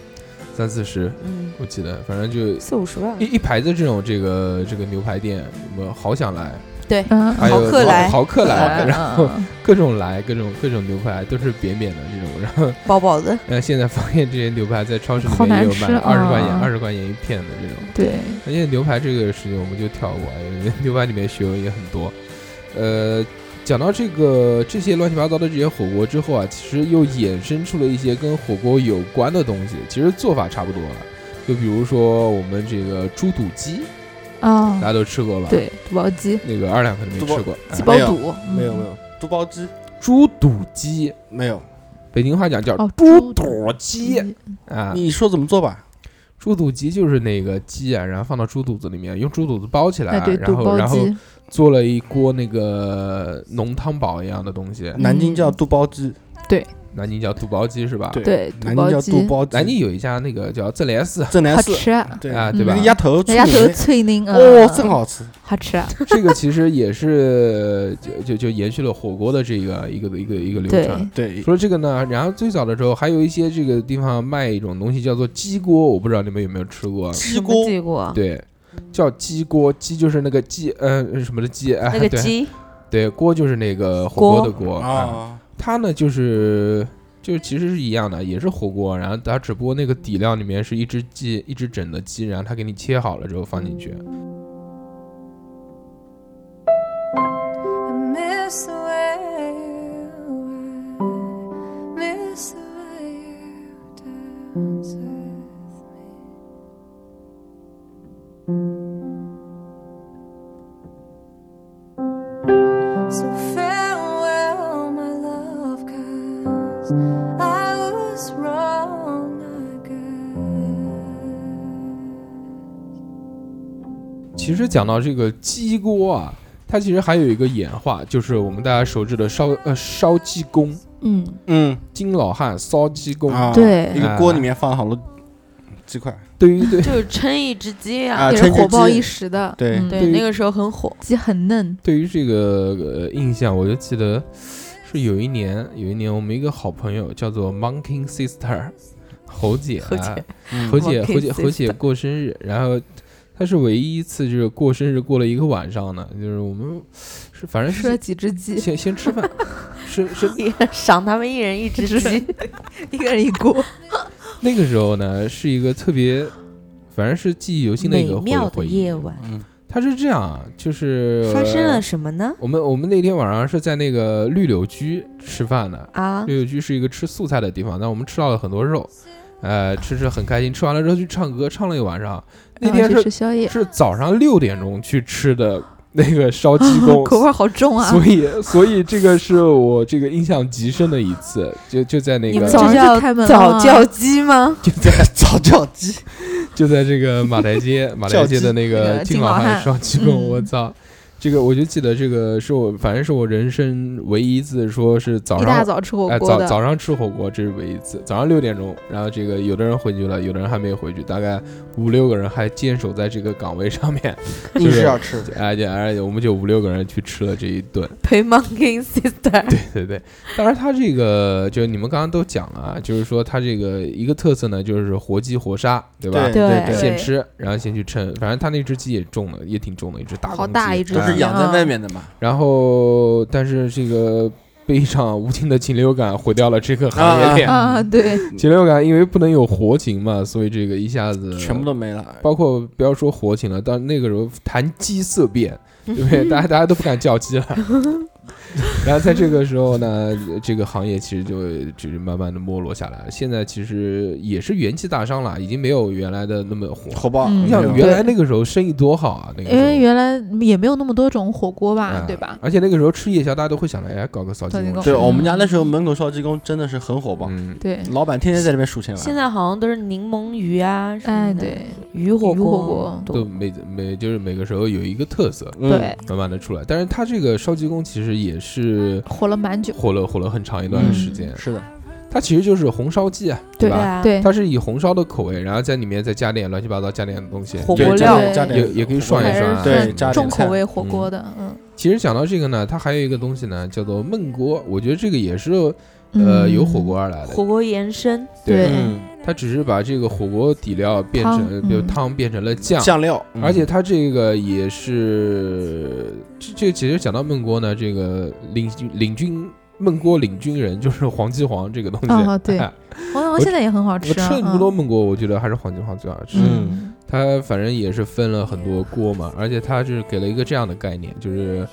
[SPEAKER 3] 三四十，
[SPEAKER 2] 嗯，
[SPEAKER 3] 我记得，反正就
[SPEAKER 2] 四五十吧
[SPEAKER 3] 一。一排子这种这个这个牛排店，什么好想来，
[SPEAKER 2] 对，
[SPEAKER 5] 嗯，
[SPEAKER 3] 还有
[SPEAKER 2] 豪客来
[SPEAKER 3] 豪客来，
[SPEAKER 5] 嗯
[SPEAKER 3] 然后
[SPEAKER 5] 嗯
[SPEAKER 3] 各种来，各种各种牛排都是扁扁的这种，然后
[SPEAKER 2] 饱饱的。
[SPEAKER 3] 呃现在发现这些牛排在超市里
[SPEAKER 5] 好
[SPEAKER 3] 面也有卖，二十块钱
[SPEAKER 5] 啊
[SPEAKER 3] 二十块钱一片的这种。
[SPEAKER 5] 对，
[SPEAKER 3] 而且牛排这个事情我们就跳过，牛排里面学问也很多。呃，讲到这个这些乱七八糟的这些火锅之后啊，其实又衍生出了一些跟火锅有关的东西，其实做法差不多了。就比如说我们这个猪肚鸡，
[SPEAKER 5] 啊
[SPEAKER 3] 大，家都吃过吧？，
[SPEAKER 5] 对，肚包鸡、
[SPEAKER 3] 那个二两可能没吃过。
[SPEAKER 5] 鸡
[SPEAKER 3] 哎
[SPEAKER 6] 没有
[SPEAKER 5] 包肚，嗯
[SPEAKER 6] 没有没有，肚包鸡。
[SPEAKER 3] 猪肚鸡，
[SPEAKER 6] 没有。
[SPEAKER 3] 北京话讲叫
[SPEAKER 5] 哦，
[SPEAKER 3] 猪
[SPEAKER 5] 肚
[SPEAKER 3] 肚鸡。
[SPEAKER 5] 嗯
[SPEAKER 3] 啊。
[SPEAKER 6] 你说怎么做吧？
[SPEAKER 3] 猪肚鸡就是那个鸡啊，然后放到猪肚子里面，用猪肚子包起来，
[SPEAKER 5] 哎，对，
[SPEAKER 3] 然
[SPEAKER 5] 肚包
[SPEAKER 3] 后然后
[SPEAKER 5] 鸡，
[SPEAKER 3] 做了一锅那个浓汤宝一样的东西，
[SPEAKER 6] 南京叫肚包鸡，
[SPEAKER 3] 南京叫肚包鸡是吧？
[SPEAKER 6] 对
[SPEAKER 2] 对
[SPEAKER 6] 南京叫
[SPEAKER 2] 肚包鸡。
[SPEAKER 3] 南京有一家那个叫正来寺，
[SPEAKER 6] 正南寺，
[SPEAKER 5] 好吃啊，
[SPEAKER 6] 对
[SPEAKER 3] 啊，
[SPEAKER 5] 嗯
[SPEAKER 3] 对吧？
[SPEAKER 6] 那个？鸭头，
[SPEAKER 5] 鸭头
[SPEAKER 6] 脆的
[SPEAKER 5] 脆凝啊，
[SPEAKER 6] 哦，真好吃。
[SPEAKER 5] 好吃啊，
[SPEAKER 3] 这个其实也是就就就延续了火锅的这个一个一个一个流程。
[SPEAKER 6] 对，
[SPEAKER 3] 除了这个呢，然后最早的时候还有一些这个地方卖一种东西叫做鸡锅，我不知道你们有没有吃过？
[SPEAKER 6] 鸡锅。
[SPEAKER 2] 鸡锅？
[SPEAKER 3] 对，叫鸡锅，鸡就是那个鸡，嗯，什么的鸡，
[SPEAKER 2] 那个鸡。
[SPEAKER 3] 对，锅就是那个火锅的锅。啊。它呢就是就其实是一样的，也是火锅，然后它只不过那个底料里面是一只鸡，一只整的鸡，然后它给你切好了之后放进去。讲到这个鸡锅啊，它其实还有一个演化，就是我们大家熟知的烧呃烧鸡公，
[SPEAKER 5] 嗯，
[SPEAKER 6] 嗯。
[SPEAKER 3] 金老汉烧鸡公。
[SPEAKER 6] 啊，
[SPEAKER 5] 对。
[SPEAKER 6] 一个锅里面放了好多鸡块，
[SPEAKER 3] 对于对。
[SPEAKER 2] 就是称一只鸡啊，
[SPEAKER 5] 也
[SPEAKER 6] 啊趁着鸡。
[SPEAKER 5] 是火爆一时的，
[SPEAKER 6] 对。
[SPEAKER 5] 嗯
[SPEAKER 2] 对，那个时候很火。
[SPEAKER 5] 鸡很嫩，
[SPEAKER 3] 对于这个呃印象，我就记得是有一年，有一年我们一个好朋友叫做 Monkey Sister 猴姐
[SPEAKER 2] 猴姐。
[SPEAKER 3] 猴姐
[SPEAKER 2] Monkey
[SPEAKER 3] 猴姐猴姐
[SPEAKER 2] Sister
[SPEAKER 3] 过生日，然后她是唯一一次就是过生日过了一个晚上呢，就是我们是反正
[SPEAKER 5] 吃了
[SPEAKER 3] 是
[SPEAKER 5] 几只鸡，
[SPEAKER 3] 先先吃饭，是是
[SPEAKER 2] 赏他们一人一只鸡，
[SPEAKER 5] 一个人一锅，
[SPEAKER 3] 那个时候呢是一个特别，反正是记忆犹新的一个回
[SPEAKER 2] 美妙的夜。晚，
[SPEAKER 6] 嗯
[SPEAKER 3] 他是这样啊，就是
[SPEAKER 2] 发生了什么呢？
[SPEAKER 3] 我们我们那天晚上是在那个绿柳居吃饭的，
[SPEAKER 2] 啊，
[SPEAKER 3] 绿柳居是一个吃素菜的地方，但我们吃到了很多肉，呃，吃吃很开心。吃完了之后去唱歌，唱了一晚上。那天是
[SPEAKER 5] 吃宵夜，
[SPEAKER 3] 是早上六点钟去吃的那个烧鸡 公，
[SPEAKER 5] 口味好重啊，
[SPEAKER 3] 所以所以这个是我这个印象极深的一次，就就在那个
[SPEAKER 5] 早上
[SPEAKER 2] 这叫
[SPEAKER 5] 就开门了吗
[SPEAKER 2] 早教鸡吗？
[SPEAKER 3] 就在
[SPEAKER 6] 早教鸡，
[SPEAKER 3] 就在这个马台街马台街的那
[SPEAKER 5] 那
[SPEAKER 3] 个
[SPEAKER 5] 个
[SPEAKER 3] 金老汉
[SPEAKER 5] 金老汉。
[SPEAKER 3] 烧鸡公，
[SPEAKER 5] 嗯。
[SPEAKER 3] 我操！这个我就记得这个是我反正是我人生唯一一次说是早上
[SPEAKER 5] 一大早吃火
[SPEAKER 3] 哎，
[SPEAKER 5] 锅的，
[SPEAKER 3] 早早上吃火锅，这是唯一一次。早上六点钟，然后这个有的人回去了，有的人还没有回去，大概五六个人还坚守在这个岗位上面。
[SPEAKER 6] 就是要吃。
[SPEAKER 3] 哎，就哎，我们就五六个人去吃了这一顿。
[SPEAKER 2] 陪 Monkey Sister，
[SPEAKER 3] 对对对，当然他这个就你们刚刚都讲了啊，就是说他这个一个特色呢，就是活鸡活杀，对吧？
[SPEAKER 6] 对
[SPEAKER 2] 对
[SPEAKER 6] 对
[SPEAKER 3] 现吃，然后先去称，反正他那只鸡也重了，也挺重的，一只大
[SPEAKER 5] 好
[SPEAKER 3] 公鸡
[SPEAKER 5] 大一只
[SPEAKER 6] 都是
[SPEAKER 3] 哎
[SPEAKER 6] 养在外面的嘛，
[SPEAKER 3] 然后，但是这个被一场无情的禽流感毁掉了这个行业链。
[SPEAKER 5] 啊，对，
[SPEAKER 3] 禽流感因为不能有活禽嘛，所以这个一下子
[SPEAKER 6] 全部都没了。
[SPEAKER 3] 包括不要说活禽了，到那个时候谈鸡色变，对不对？大家大家都不敢叫鸡了。然后在这个时候呢，这个行业其实就就是慢慢的没落下来。了。现在其实也是元气大伤了，已经没有原来的那么火。
[SPEAKER 6] 火爆，
[SPEAKER 5] 嗯。
[SPEAKER 3] 你想原来那个时候生意多好啊，那个时
[SPEAKER 5] 因为原来也没有那么多种火锅吧
[SPEAKER 3] 哎，
[SPEAKER 5] 对吧？
[SPEAKER 3] 而且那个时候吃夜宵，大家都会想着，哎，搞个烧鸡公吃。
[SPEAKER 5] 烧鸡公嗯
[SPEAKER 6] 对我们家那时候门口烧鸡公真的是很火爆，
[SPEAKER 3] 嗯，
[SPEAKER 5] 对，
[SPEAKER 6] 老板天天在那边数钱
[SPEAKER 2] 现
[SPEAKER 6] 来。
[SPEAKER 2] 在好像都是柠檬鱼啊，什么
[SPEAKER 5] 哎，
[SPEAKER 2] 的，
[SPEAKER 5] 对，
[SPEAKER 2] 鱼火
[SPEAKER 5] 鱼火锅。
[SPEAKER 3] 都每每就是每个时候有一个特色，
[SPEAKER 6] 嗯
[SPEAKER 5] 对，
[SPEAKER 3] 慢慢的出来。但是它这个烧鸡公其实也是
[SPEAKER 5] 火了蛮久，
[SPEAKER 3] 火了火了很长一段
[SPEAKER 5] 嗯
[SPEAKER 3] 时间。
[SPEAKER 6] 是的，
[SPEAKER 3] 它其实就是红烧鸡啊，
[SPEAKER 5] 对
[SPEAKER 3] 吧？
[SPEAKER 2] 啊，
[SPEAKER 5] 对，
[SPEAKER 3] 它是以红烧的口味，然后在里面再加点乱七八糟加点东西，
[SPEAKER 2] 火锅料
[SPEAKER 3] 也也可以涮一涮啊。
[SPEAKER 6] 对加点
[SPEAKER 5] 重口味火锅的，嗯，
[SPEAKER 3] 其实讲到这个呢，它还有一个东西呢，叫做焖锅。我觉得这个也是呃
[SPEAKER 5] 嗯
[SPEAKER 3] 由火锅而来的，
[SPEAKER 2] 火锅延伸，
[SPEAKER 5] 对
[SPEAKER 6] 嗯，
[SPEAKER 3] 它只是把这个火锅底料变成
[SPEAKER 5] 汤
[SPEAKER 3] 比如
[SPEAKER 5] 嗯
[SPEAKER 3] 汤变成了酱。
[SPEAKER 6] 酱料，嗯
[SPEAKER 3] 而且它这个也是，这这其实讲到焖锅呢，这个领军领军焖锅领军人就是黄记煌这个东西。
[SPEAKER 5] 哦对 黄记煌现在也很好吃啊，
[SPEAKER 3] 吃了那么多焖锅，我觉得还是黄记煌最好吃。
[SPEAKER 5] 嗯，
[SPEAKER 3] 它反正也是分了很多锅嘛，而且它是给了一个这样的概念，就是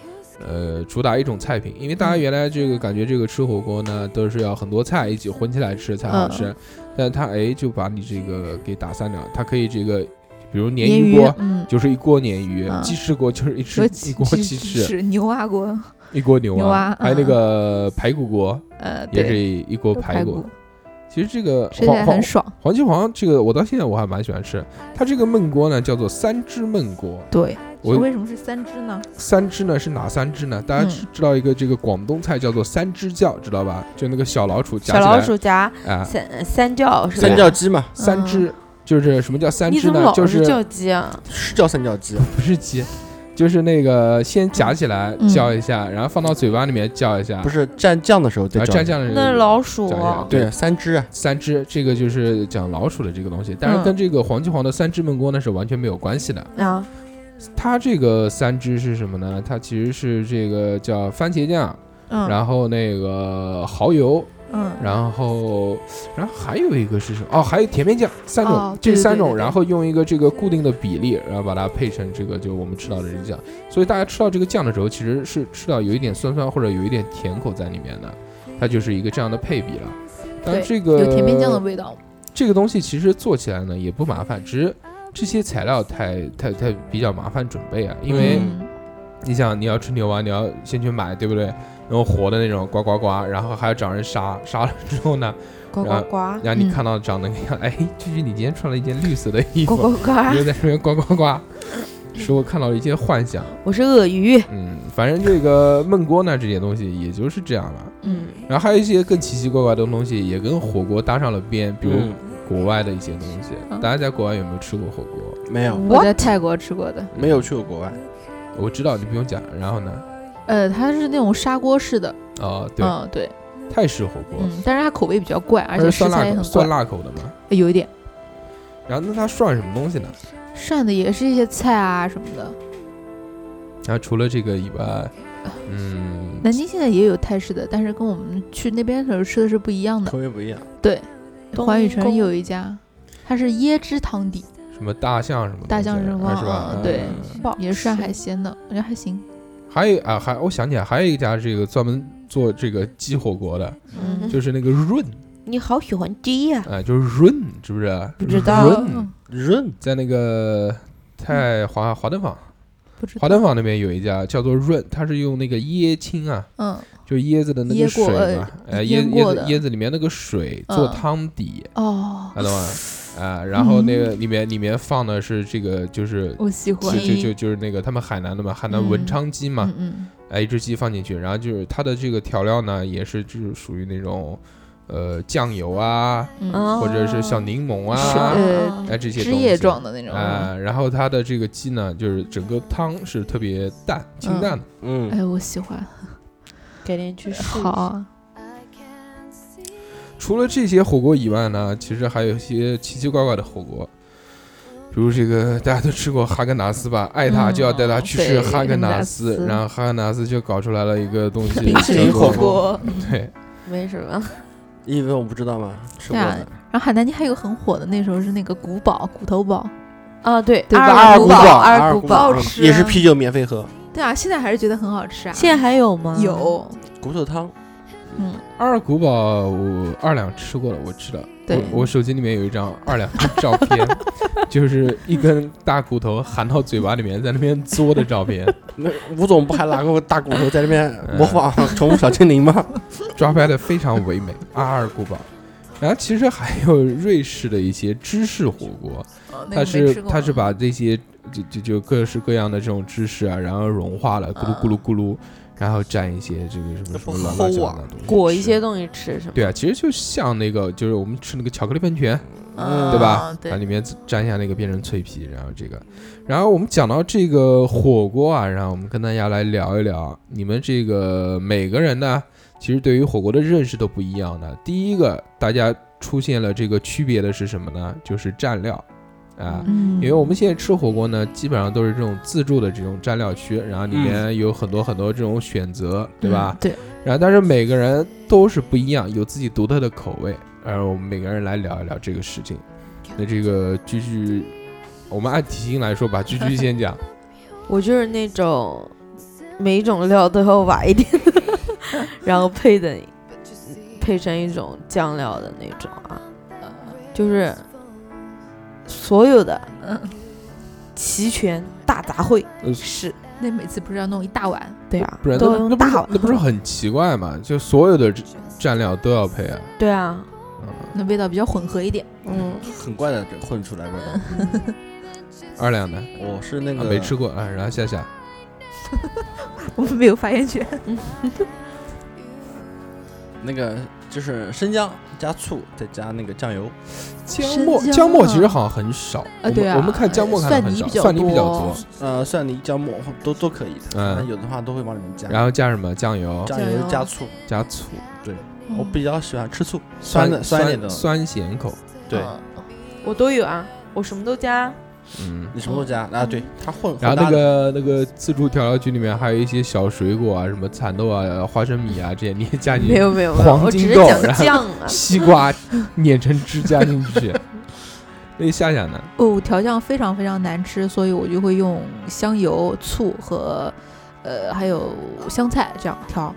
[SPEAKER 3] 呃主打一种菜品，因为大家原来这个感觉这个吃火锅呢都是要很多菜一起混起来吃才好吃，但他哎就把你这个给打散了，它可以这个比如鲶
[SPEAKER 5] 鲶鱼
[SPEAKER 3] 鱼锅。
[SPEAKER 5] 嗯，
[SPEAKER 3] 就是一锅鲶鱼，
[SPEAKER 5] 嗯。
[SPEAKER 3] 鸡翅锅就是一吃
[SPEAKER 5] 和
[SPEAKER 3] 一锅鸡翅，
[SPEAKER 5] 翅，牛蛙锅，
[SPEAKER 3] 一锅牛蛙还有那
[SPEAKER 5] 嗯
[SPEAKER 3] 个排骨锅
[SPEAKER 5] 呃，
[SPEAKER 3] 也是，一一锅排骨。其其实这个
[SPEAKER 5] 吃起来
[SPEAKER 3] 黄黄
[SPEAKER 5] 很爽。
[SPEAKER 3] 黄鸡黄这个，我到现在我还蛮喜欢吃。它这个焖锅呢，叫做三汁焖锅。
[SPEAKER 5] 对，
[SPEAKER 3] 我
[SPEAKER 5] 为什么是三只呢？
[SPEAKER 3] 三汁呢是哪三汁呢？大家
[SPEAKER 5] 嗯
[SPEAKER 3] 知知道一个这个广东菜叫做三只叫，知道吧？就那个小老鼠夹
[SPEAKER 2] 小老鼠夹
[SPEAKER 3] 啊，
[SPEAKER 2] 三三叫是吧？
[SPEAKER 6] 三叫鸡嘛，
[SPEAKER 3] 三只就是什么叫三只呢？就是
[SPEAKER 2] 叫鸡啊？
[SPEAKER 6] 是叫三叫鸡。
[SPEAKER 3] 不是鸡，就是那个先夹起来
[SPEAKER 5] 嗯。
[SPEAKER 3] 叫一下，然后放到嘴巴里面叫一下，
[SPEAKER 6] 不是蘸酱的时候
[SPEAKER 3] 蘸酱的时
[SPEAKER 2] 那是老鼠
[SPEAKER 3] 讲一下
[SPEAKER 2] 啊，
[SPEAKER 6] 对，三只啊，
[SPEAKER 3] 三只，这个就是讲老鼠的这个东西，但是
[SPEAKER 5] 嗯。
[SPEAKER 3] 跟这个黄记煌的三只焖锅呢是完全没有关系的。
[SPEAKER 2] 啊，
[SPEAKER 3] 它这个三只是什么呢？它其实是这个叫番茄酱，
[SPEAKER 5] 嗯，
[SPEAKER 3] 然后那个蚝油，
[SPEAKER 5] 嗯，
[SPEAKER 3] 然后然后还有一个是什么？哦，还有甜面酱，三种，这三种，
[SPEAKER 5] 对对对
[SPEAKER 3] 然后用一个这个固定的比例，然后把它配成这个就我们吃到的这个酱。所以大家吃到这个酱的时候，其实是吃到有一点酸酸或者有一点甜口在里面的，它就是一个这样的配比了。但
[SPEAKER 5] 对
[SPEAKER 3] 这个
[SPEAKER 5] 有甜面酱的味道。
[SPEAKER 3] 这个东西其实做起来呢也不麻烦，只是这些材料太太太比较麻烦准备啊，因为
[SPEAKER 5] 嗯
[SPEAKER 3] 你想你要吃牛蛙，你要先去买，对不对？然后活的那种呱呱呱，然后还要找人杀，杀了之后呢，
[SPEAKER 2] 呱呱呱，
[SPEAKER 3] 然后你
[SPEAKER 5] 嗯
[SPEAKER 3] 看到长得那样，哎，居居你今天穿了一件绿色的衣服，
[SPEAKER 2] 呱呱
[SPEAKER 3] 呱，就在那边呱呱呱，使我看到了一些幻想。
[SPEAKER 2] 我是鳄鱼，
[SPEAKER 3] 嗯，反正这个焖锅呢，这些东西也就是这样了。
[SPEAKER 5] 嗯，
[SPEAKER 3] 然后还有一些更奇奇怪怪的东西，也跟火锅搭上了边，比如
[SPEAKER 6] 嗯
[SPEAKER 3] 国外的一些东西。
[SPEAKER 5] 嗯
[SPEAKER 3] 大家在国外有没有吃过火锅？
[SPEAKER 6] 没有，
[SPEAKER 5] 我在泰国吃过的。
[SPEAKER 6] 没有去过国外。
[SPEAKER 3] 我知道，你不用讲。然后呢？
[SPEAKER 5] 呃，它是那种砂锅式的，
[SPEAKER 3] 啊，对，
[SPEAKER 5] 嗯，对，
[SPEAKER 3] 泰式火锅，
[SPEAKER 5] 嗯，但是它口味比较怪，而且食
[SPEAKER 3] 酸辣口酸
[SPEAKER 5] 材也很怪，
[SPEAKER 3] 辣口的嘛。
[SPEAKER 5] 呃有一点
[SPEAKER 3] 然后那它涮什么东西呢？
[SPEAKER 5] 涮的也是一些菜啊什么的。
[SPEAKER 3] 然后除了这个以外，嗯，
[SPEAKER 5] 南京现在也有泰式的，但是跟我们去那边的时候吃的是不一样的
[SPEAKER 6] 口。味不一样。
[SPEAKER 5] 对，
[SPEAKER 2] 东
[SPEAKER 5] 环宇城有一家，它是椰汁汤底，
[SPEAKER 3] 什么大象什么
[SPEAKER 5] 大象什么
[SPEAKER 3] 啊是吧？
[SPEAKER 5] 嗯对也是涮海鲜的，我觉得还行。
[SPEAKER 3] 还有啊，还我想起来，还有一家这个专门做这个鸡火锅的，
[SPEAKER 5] 嗯。
[SPEAKER 3] 就是那个润，
[SPEAKER 2] 你好喜欢鸡呀？
[SPEAKER 3] 啊，就是润，是不是？
[SPEAKER 2] 不知道。
[SPEAKER 3] 润
[SPEAKER 5] 嗯。
[SPEAKER 6] 润
[SPEAKER 3] 在那个在华华灯坊，
[SPEAKER 5] 不知道。
[SPEAKER 3] 华灯坊那边有一家叫做润，它是用那个椰青啊，
[SPEAKER 5] 嗯
[SPEAKER 3] 就椰子的那个水嘛，
[SPEAKER 5] 呃
[SPEAKER 3] 呃，椰椰子椰子里面那个水做
[SPEAKER 5] 嗯
[SPEAKER 3] 汤底，
[SPEAKER 5] 哦，
[SPEAKER 3] 看懂吗？啊，然后那个里面里面放的是这个，就是
[SPEAKER 5] 我喜欢。
[SPEAKER 3] 就就就就是那个他们海南的嘛，海南
[SPEAKER 5] 嗯
[SPEAKER 3] 文昌鸡嘛，
[SPEAKER 5] 嗯嗯
[SPEAKER 3] 哎，一只鸡放进去，然后就是它的这个调料呢，也是就是属于那种呃酱油啊，
[SPEAKER 5] 嗯。
[SPEAKER 2] 哦。
[SPEAKER 3] 或者是小柠檬啊哎这些
[SPEAKER 5] 汁液
[SPEAKER 3] 东西
[SPEAKER 5] 状的那种。
[SPEAKER 3] 啊、然后它的这个鸡呢，就是整个汤是特别淡清淡的，
[SPEAKER 6] 嗯，
[SPEAKER 5] 哎，我喜欢，
[SPEAKER 2] 改天去试
[SPEAKER 5] 好啊，
[SPEAKER 3] 除了这些火锅以外呢，其实还有一些奇奇怪怪的火锅。比如这个大家都吃过哈根达斯吧，爱他就要带他去吃哈根达斯，
[SPEAKER 5] 斯
[SPEAKER 3] 然后哈根达斯就搞出来了一个东西，
[SPEAKER 5] 冰淇淋火锅。
[SPEAKER 3] 对，
[SPEAKER 2] 没什么，
[SPEAKER 6] 你以为我不知道吗？吃过的。
[SPEAKER 5] 然后海南鸡还有个很火的，那时候是那个古堡骨头堡。
[SPEAKER 2] 啊，对，
[SPEAKER 5] 对吧
[SPEAKER 2] 阿
[SPEAKER 6] 阿尔古堡，
[SPEAKER 2] 古阿
[SPEAKER 6] 阿
[SPEAKER 2] 尔古堡
[SPEAKER 6] 也是啤酒免费喝，
[SPEAKER 5] 对啊，现在还是觉得很好吃啊。
[SPEAKER 2] 现在还有吗？
[SPEAKER 5] 有，
[SPEAKER 6] 骨头汤。
[SPEAKER 5] 嗯，
[SPEAKER 3] 阿尔古堡我二两吃过了，我知道。
[SPEAKER 5] 对
[SPEAKER 3] 我我手机里面有一张二两的照片，就是一根大骨头含到嘴巴里面，在那边嘬的照片，
[SPEAKER 6] 那吴总不还拿个大骨头在那边
[SPEAKER 3] 嗯
[SPEAKER 6] 模仿宠物小精灵吗？
[SPEAKER 3] 抓拍的非常唯美。二二古堡，然后其实还有瑞士的一些芝士火锅，
[SPEAKER 5] 哦那
[SPEAKER 3] 它是它是把这些就就就各式各样的这种芝士啊，然后融化了，咕噜咕噜咕噜，然后蘸一些这个什么什么乱七八糟的东西，
[SPEAKER 2] 裹一些。东西吃是吗？
[SPEAKER 3] 对啊，其实就像那个，就是我们吃那个巧克力喷泉，
[SPEAKER 5] 嗯
[SPEAKER 3] 对吧？
[SPEAKER 5] 对
[SPEAKER 3] 它里面蘸一下那个变成脆皮，然后这个，然后我们讲到这个火锅啊，然后我们跟大家来聊一聊，你们这个每个人呢，其实对于火锅的认识都不一样的。第一个，大家出现了这个区别的是什么呢？就是蘸料啊。
[SPEAKER 5] 嗯，
[SPEAKER 3] 因为我们现在吃火锅呢，基本上都是这种自助的这种蘸料区，然后里面有很多很多这种选择，对吧？
[SPEAKER 5] 嗯？对，
[SPEAKER 3] 然后但是每个人都是不一样，有自己独特的口味。然后我们每个人来聊一聊这个事情。那这个居居，我们按体型来说吧，居居先讲。
[SPEAKER 2] 我就是那种每一种料都要挖一点的，然后配的配成一种酱料的那种啊，就是所有的
[SPEAKER 5] 嗯，
[SPEAKER 2] 齐全大杂烩
[SPEAKER 3] 呃
[SPEAKER 2] 是，
[SPEAKER 5] 那每次不是要弄一大碗？
[SPEAKER 2] 对啊，
[SPEAKER 3] 不然
[SPEAKER 2] 都
[SPEAKER 3] 那那不是
[SPEAKER 2] 用大碗，
[SPEAKER 3] 那不是很奇怪吗？就所有的蘸料都要配啊。
[SPEAKER 2] 对啊，
[SPEAKER 3] 嗯
[SPEAKER 5] 那味道比较混合一点。
[SPEAKER 2] 嗯，
[SPEAKER 6] 很怪的这混出来味道。
[SPEAKER 3] 二两的？
[SPEAKER 6] 我是那个
[SPEAKER 3] 啊没吃过啊，然后夏夏
[SPEAKER 5] 我们没有发言权。
[SPEAKER 6] 那个就是生姜加醋再加那个酱油，
[SPEAKER 3] 姜末，
[SPEAKER 5] 姜
[SPEAKER 3] 姜末其实
[SPEAKER 5] 啊
[SPEAKER 3] 好像很少。我
[SPEAKER 5] 对啊
[SPEAKER 3] 们我们看姜末看的很少，
[SPEAKER 5] 蒜泥比较多
[SPEAKER 3] 多。
[SPEAKER 6] 呃，蒜泥、姜末都都可以的，
[SPEAKER 3] 嗯
[SPEAKER 6] 有的话都会往里面加。
[SPEAKER 3] 然后加什么酱油，
[SPEAKER 6] 酱
[SPEAKER 5] 酱油
[SPEAKER 6] 油加醋，
[SPEAKER 3] 加醋，对
[SPEAKER 6] 我比较喜欢吃醋，
[SPEAKER 3] 酸
[SPEAKER 6] 的酸一点的。
[SPEAKER 3] 酸咸口。
[SPEAKER 6] 对，
[SPEAKER 2] 嗯我都有啊，我什么都加。
[SPEAKER 3] 嗯，
[SPEAKER 6] 你什么都加啊？对，它混。
[SPEAKER 3] 然后那个那个自助调料局里面还有一些小水果啊，什么蚕豆啊、花生米啊这些，你也加进去。
[SPEAKER 2] 没有没有我只是
[SPEAKER 3] 金豆然后
[SPEAKER 2] 讲酱啊。
[SPEAKER 3] 西瓜碾成汁加进去。那夏夏呢？
[SPEAKER 5] 哦，调酱非常非常难吃，所以我就会用香油、醋和呃还有香菜这样调。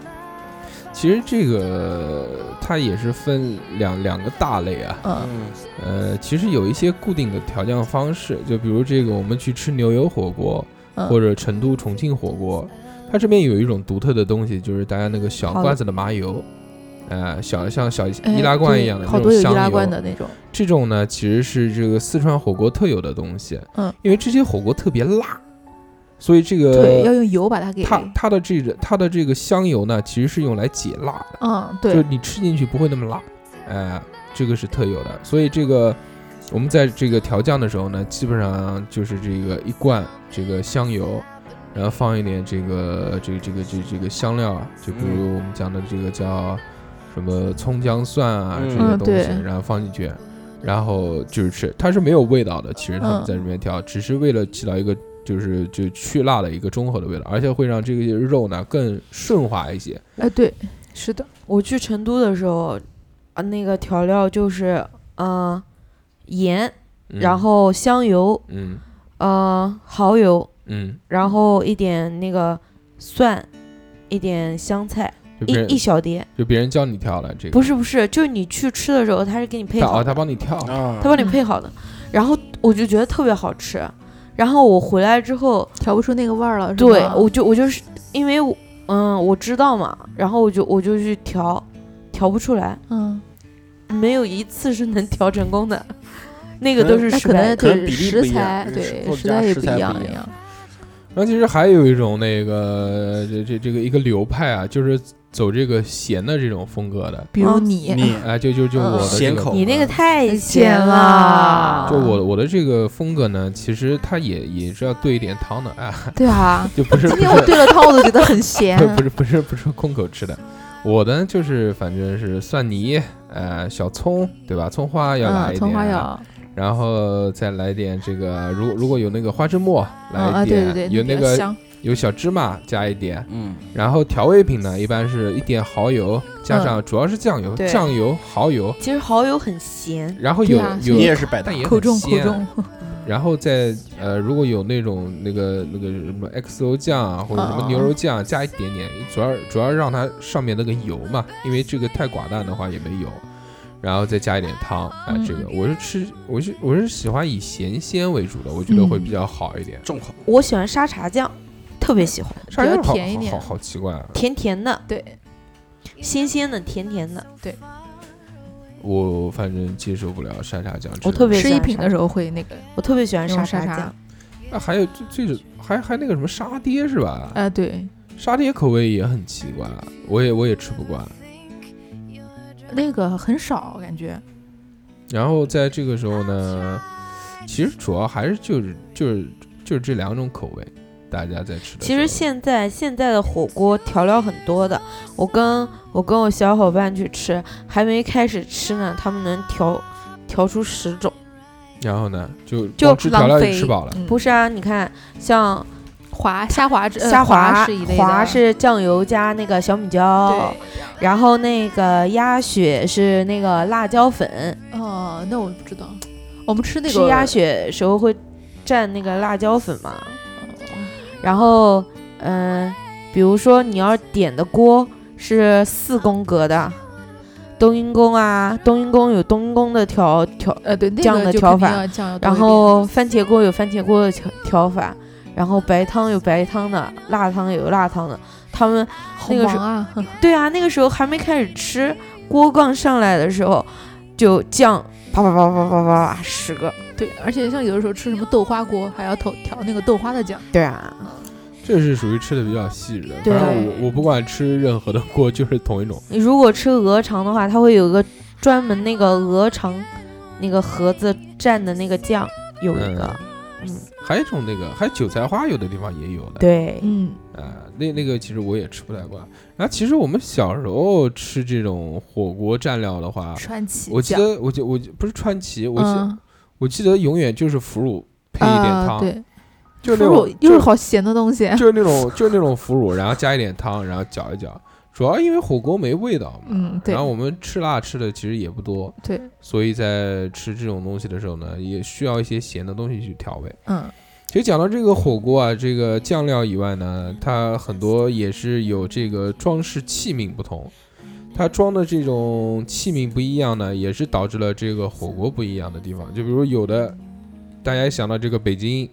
[SPEAKER 3] 其实这个它也是分两两个大类啊。
[SPEAKER 5] 嗯
[SPEAKER 3] 其实有一些固定的调酱方式，就比如这个我们去吃牛油火锅，
[SPEAKER 5] 嗯，
[SPEAKER 3] 或者成都、重庆火锅，它这边有一种独特的东西，就是大家那个小罐子的麻油，呃，小像小
[SPEAKER 5] 哎
[SPEAKER 3] 易拉罐一样的那种香油
[SPEAKER 5] 罐的那种。
[SPEAKER 3] 这种呢，其实是这个四川火锅特有的东西。
[SPEAKER 5] 嗯，
[SPEAKER 3] 因为这些火锅特别辣，所以这
[SPEAKER 5] 对，要
[SPEAKER 3] 个
[SPEAKER 5] 用油把它给。
[SPEAKER 3] 它它的这个它的这个香油呢，其实是用来解辣的，
[SPEAKER 5] 嗯，
[SPEAKER 3] 就是，你吃进去不会那么辣。哎、这个是特有的。所以这个我们在这个调酱的时候呢，基本上就是这个一罐这个香油。然后放一点这个这个这个这这个香料啊，就比如我们讲的这个叫什么葱姜蒜啊
[SPEAKER 6] 嗯
[SPEAKER 3] 这些东西，
[SPEAKER 5] 嗯
[SPEAKER 3] 然后放进去，然后就是吃，它是没有味道的。其实他们
[SPEAKER 5] 嗯
[SPEAKER 3] 在这边调，只是为了起到一个就是就去辣的一个中和的味道，而且会让这个肉呢更顺滑一些。
[SPEAKER 5] 哎，对，是的，
[SPEAKER 2] 我去成都的时候，啊，那个调料就是，嗯、盐，
[SPEAKER 3] 嗯
[SPEAKER 2] 然后香油，
[SPEAKER 3] 嗯
[SPEAKER 2] 呃，蚝油，
[SPEAKER 3] 嗯，
[SPEAKER 2] 然后一点那个蒜，一点香菜，一一小碟。
[SPEAKER 3] 就别人教你调了这个，
[SPEAKER 2] 不是不是，就是你去吃的时候，他是给你配
[SPEAKER 3] 哦
[SPEAKER 2] 好的，
[SPEAKER 3] 他帮你调，
[SPEAKER 6] 啊
[SPEAKER 2] 他帮你配好的，然后我就觉得特别好吃。然后我回来之后，
[SPEAKER 5] 调不出那个味儿了，
[SPEAKER 2] 对我就我就是因为我嗯我知道嘛，然后我就我就去调，调不出来，
[SPEAKER 5] 嗯，
[SPEAKER 2] 没有一次是能调成功的，那个都是
[SPEAKER 5] 那可能对食材对食材也不
[SPEAKER 6] 一样
[SPEAKER 5] 一样。样。
[SPEAKER 3] 然后其实还有一种那个这这这个一个流派啊，就是走这个咸的这种风格的，
[SPEAKER 5] 比如
[SPEAKER 2] 啊
[SPEAKER 5] 你，
[SPEAKER 6] 你。
[SPEAKER 3] 哎，就就就
[SPEAKER 2] 嗯。
[SPEAKER 3] 我的这个
[SPEAKER 6] 咸口
[SPEAKER 2] 你那个太
[SPEAKER 5] 咸
[SPEAKER 2] 咸
[SPEAKER 5] 了。
[SPEAKER 3] 就我我的这个风格呢，其实它也也是要兑一点汤的啊，
[SPEAKER 5] 对啊，
[SPEAKER 3] 就不是
[SPEAKER 5] 今
[SPEAKER 3] 不是
[SPEAKER 5] 天我兑了汤，我都觉得很咸。
[SPEAKER 3] 不是不是不是空口吃的，我的就是反正是蒜泥，呃，小葱对吧？葱花要来
[SPEAKER 5] 嗯，
[SPEAKER 3] 一点，
[SPEAKER 5] 葱花要，
[SPEAKER 3] 然后再来点这个，如如果有那个花生沫，
[SPEAKER 5] 嗯啊，
[SPEAKER 3] 来一点，
[SPEAKER 5] 对对对，
[SPEAKER 3] 有那个
[SPEAKER 5] 香
[SPEAKER 3] 有小芝麻加一点，
[SPEAKER 6] 嗯，
[SPEAKER 3] 然后调味品呢，一般是一点蚝油，加上主要是酱油，
[SPEAKER 2] 对。
[SPEAKER 3] 酱油、蚝油，
[SPEAKER 2] 其实蚝油很咸，
[SPEAKER 3] 然后有
[SPEAKER 5] 对啊
[SPEAKER 3] 有
[SPEAKER 6] 你也是百搭
[SPEAKER 3] 但也
[SPEAKER 5] 口重
[SPEAKER 3] 很
[SPEAKER 5] 重，
[SPEAKER 3] 然后再呃，如果有那种那个那个什么 XO 酱啊，或者什么牛肉酱，加一点点，主要主要让它上面那个油嘛，因为这个太寡淡的话也没油，然后再加一点汤，啊、
[SPEAKER 5] 嗯
[SPEAKER 3] 这个我是吃我是我是喜欢以咸鲜为主的，我觉得会比较好一点。
[SPEAKER 6] 重口。
[SPEAKER 2] 我喜欢沙茶酱，特别喜欢，
[SPEAKER 3] 稍微
[SPEAKER 5] 甜一点。
[SPEAKER 3] 好好好奇怪啊！
[SPEAKER 2] 甜甜的，
[SPEAKER 5] 对，
[SPEAKER 2] 鲜鲜的，甜甜的。对。
[SPEAKER 3] 我反正接受不了沙茶酱，
[SPEAKER 2] 我特别
[SPEAKER 5] 吃一品的，时候会那个，
[SPEAKER 2] 我特别喜欢
[SPEAKER 5] 用
[SPEAKER 2] 沙
[SPEAKER 5] 沙
[SPEAKER 2] 酱。
[SPEAKER 3] 啊，还有最最还还那个什么沙爹是吧？
[SPEAKER 5] 啊，对，
[SPEAKER 3] 沙爹口味也很奇怪，我也我也吃不惯。
[SPEAKER 5] 那个很少感觉，
[SPEAKER 3] 然后在这个时候呢，其实主要还是就是就是就是这两种口味，大家在吃的。
[SPEAKER 2] 其实现在现在的火锅调料很多的，我跟我跟我小伙伴去吃，还没开始吃呢，他们能调调出十种。
[SPEAKER 3] 然后呢，就
[SPEAKER 2] 就
[SPEAKER 3] 调料
[SPEAKER 5] 浪费
[SPEAKER 3] 就吃饱了。
[SPEAKER 5] 嗯
[SPEAKER 2] 不是啊，你看像
[SPEAKER 5] 滑虾滑之呃
[SPEAKER 2] 虾滑
[SPEAKER 5] 滑是一类的，
[SPEAKER 2] 滑是酱油加那个小米椒，，然后那个鸭血是那个辣椒粉，
[SPEAKER 5] 哦，那我不知道，我们吃那个
[SPEAKER 2] 吃鸭血时候会蘸那个辣椒粉嘛。然后，嗯、比如说你要点的锅是四宫格的，冬阴功啊，冬阴功有冬阴功的调调，
[SPEAKER 5] 呃对那
[SPEAKER 2] 酱的调法然后番茄锅有番茄锅的调调法，然后白汤有白汤的，辣汤有辣汤的。他们那个时
[SPEAKER 5] 候啊，
[SPEAKER 2] 对啊，那个时候还没开始吃，锅刚上来的时候，就酱啪啪啪啪啪啪啪十个。
[SPEAKER 5] 对，而且像有的时候吃什么豆花锅，还要调调那个豆花的酱。
[SPEAKER 2] 对啊，
[SPEAKER 3] 这是属于吃的比较细致的。
[SPEAKER 2] 对
[SPEAKER 3] 反正我我不管吃任何的锅，就是同一种。
[SPEAKER 2] 你如果吃鹅肠的话，它会有个专门那个鹅肠那个盒子蘸的那个酱，有一个，嗯，
[SPEAKER 3] 还有一种那个，还有韭菜花，有的地方也有的。
[SPEAKER 2] 对，
[SPEAKER 5] 嗯，
[SPEAKER 3] 啊、那那个其实我也吃不太惯。然后其实我们小时候吃这种火锅蘸料的话，
[SPEAKER 5] 川崎
[SPEAKER 3] 我记得我记我记不是川崎，我记、
[SPEAKER 5] 嗯
[SPEAKER 3] 我记得永远就是腐乳配一点汤，
[SPEAKER 5] 啊对，
[SPEAKER 3] 就是那种就
[SPEAKER 5] 又是好咸的东西。
[SPEAKER 3] 就是那种就是那种腐乳，然后加一点汤，然后搅一搅。主要因为火锅没味道嘛，
[SPEAKER 5] 嗯对
[SPEAKER 3] 然后我们吃辣吃的其实也不多，
[SPEAKER 5] 对，
[SPEAKER 3] 所以在吃这种东西的时候呢，也需要一些咸的东西去调味。
[SPEAKER 5] 嗯，
[SPEAKER 3] 其实讲到这个火锅啊，这个酱料以外呢，它很多也是有这个装饰器皿不同，它装的这种器皿不一样呢，也是导致了这个火锅不一样的地方。就比如有的，大家一想到这个北京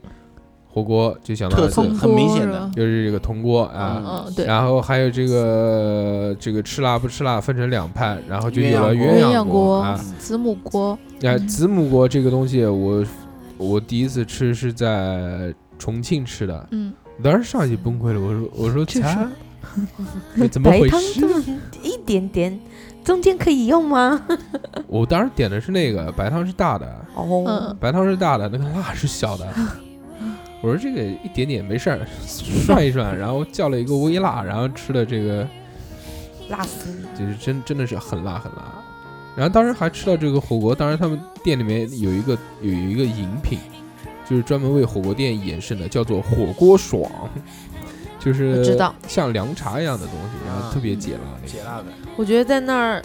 [SPEAKER 3] 火锅，就想到
[SPEAKER 6] 特色很明显的
[SPEAKER 3] 就是这个铜锅啊。
[SPEAKER 5] 嗯，对，
[SPEAKER 3] 然后还有这个这个吃辣不吃辣分成两派，然后就有了
[SPEAKER 6] 鸳
[SPEAKER 5] 鸯锅
[SPEAKER 3] 啊。
[SPEAKER 5] 子母锅，
[SPEAKER 3] 哎，子母锅这个东西我，我第一次吃是在重庆吃的，
[SPEAKER 5] 嗯，
[SPEAKER 3] 当时上去崩溃了，我说我说这 怎么
[SPEAKER 2] 白汤
[SPEAKER 3] 回事？
[SPEAKER 2] 一点点，中间可以用吗？
[SPEAKER 3] 我当时点的是那个白汤是大的，
[SPEAKER 2] 哦，
[SPEAKER 5] 嗯，
[SPEAKER 3] 白汤是大的，那个辣是小的。我说这个一点点没事儿，涮一涮，然后叫了一个微辣，然后吃的这个
[SPEAKER 2] 辣死！
[SPEAKER 3] 就是真真的是很辣很辣。然后当时还吃到这个火锅，当然他们店里面有一个有一个饮品，就是专门为火锅店衍生的，叫做火锅爽，就是
[SPEAKER 2] 知道。
[SPEAKER 3] 像凉茶一样的东西，然后特别解辣那个。
[SPEAKER 6] 解辣的，
[SPEAKER 2] 我觉得在那儿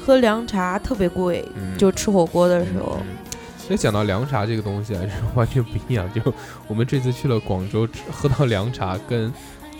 [SPEAKER 2] 喝凉茶特别贵，
[SPEAKER 3] 嗯。
[SPEAKER 2] 就吃火锅的时候，
[SPEAKER 3] 所以讲到凉茶这个东西啊，是 完全不一样。就我们这次去了广州，吃喝到凉茶，跟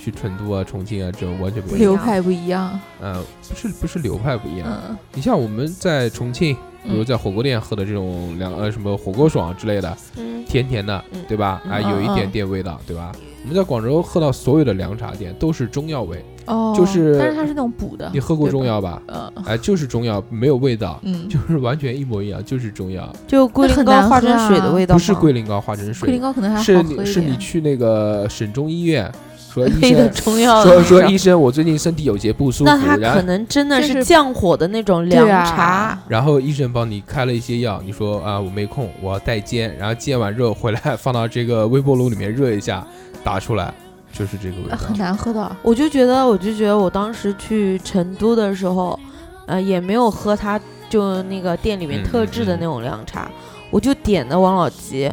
[SPEAKER 3] 去成都啊、重庆啊这种完全不一样。
[SPEAKER 5] 流派不一样。
[SPEAKER 3] 呃，不是不是流派不一样。
[SPEAKER 5] 嗯，
[SPEAKER 3] 你像我们在重庆，比如在火锅店喝的这种凉呃什么火锅爽之类的，
[SPEAKER 2] 嗯，
[SPEAKER 3] 甜甜的
[SPEAKER 2] 嗯，
[SPEAKER 3] 对吧？啊，
[SPEAKER 5] 嗯
[SPEAKER 3] 有一点
[SPEAKER 5] 嗯
[SPEAKER 3] 点味道，对吧？我们在广州喝到所有的凉茶店都是中药味，
[SPEAKER 5] 哦，
[SPEAKER 3] 就是
[SPEAKER 5] 但是它是那种补的。
[SPEAKER 3] 你喝过中药吧？
[SPEAKER 5] 嗯
[SPEAKER 3] 哎，就是中药，没有味道，
[SPEAKER 5] 嗯，
[SPEAKER 3] 就是完全一模一样，就是中药，
[SPEAKER 2] 就桂林
[SPEAKER 5] 很
[SPEAKER 2] 糕化成水的味道？
[SPEAKER 3] 不是桂林糕化成
[SPEAKER 5] 桂林
[SPEAKER 3] 水，
[SPEAKER 5] 糕可能还好
[SPEAKER 3] 是
[SPEAKER 5] 喝一
[SPEAKER 3] 你是你。去那个省中医院说 医
[SPEAKER 2] 配的
[SPEAKER 3] 生
[SPEAKER 2] 中药
[SPEAKER 3] 说
[SPEAKER 2] 的那种
[SPEAKER 3] 说医生，我最近身体有些不舒服，
[SPEAKER 2] 那
[SPEAKER 3] 他
[SPEAKER 2] 可能真的
[SPEAKER 5] 是
[SPEAKER 2] 是降火的那种
[SPEAKER 5] 对
[SPEAKER 2] 凉
[SPEAKER 5] 啊
[SPEAKER 2] 茶，
[SPEAKER 3] 然后医生帮你开了一些药，你说啊我没空，我要带煎，然后煎完热回来放到这个微波炉里面热一下，打出来就是这个味道。
[SPEAKER 5] 呃很难喝的。
[SPEAKER 2] 我就觉得，我就觉得我当时去成都的时候，呃，也没有喝他就那个店里面
[SPEAKER 3] 嗯
[SPEAKER 2] 特制的
[SPEAKER 3] 嗯
[SPEAKER 2] 那种凉茶，我就点的王老吉，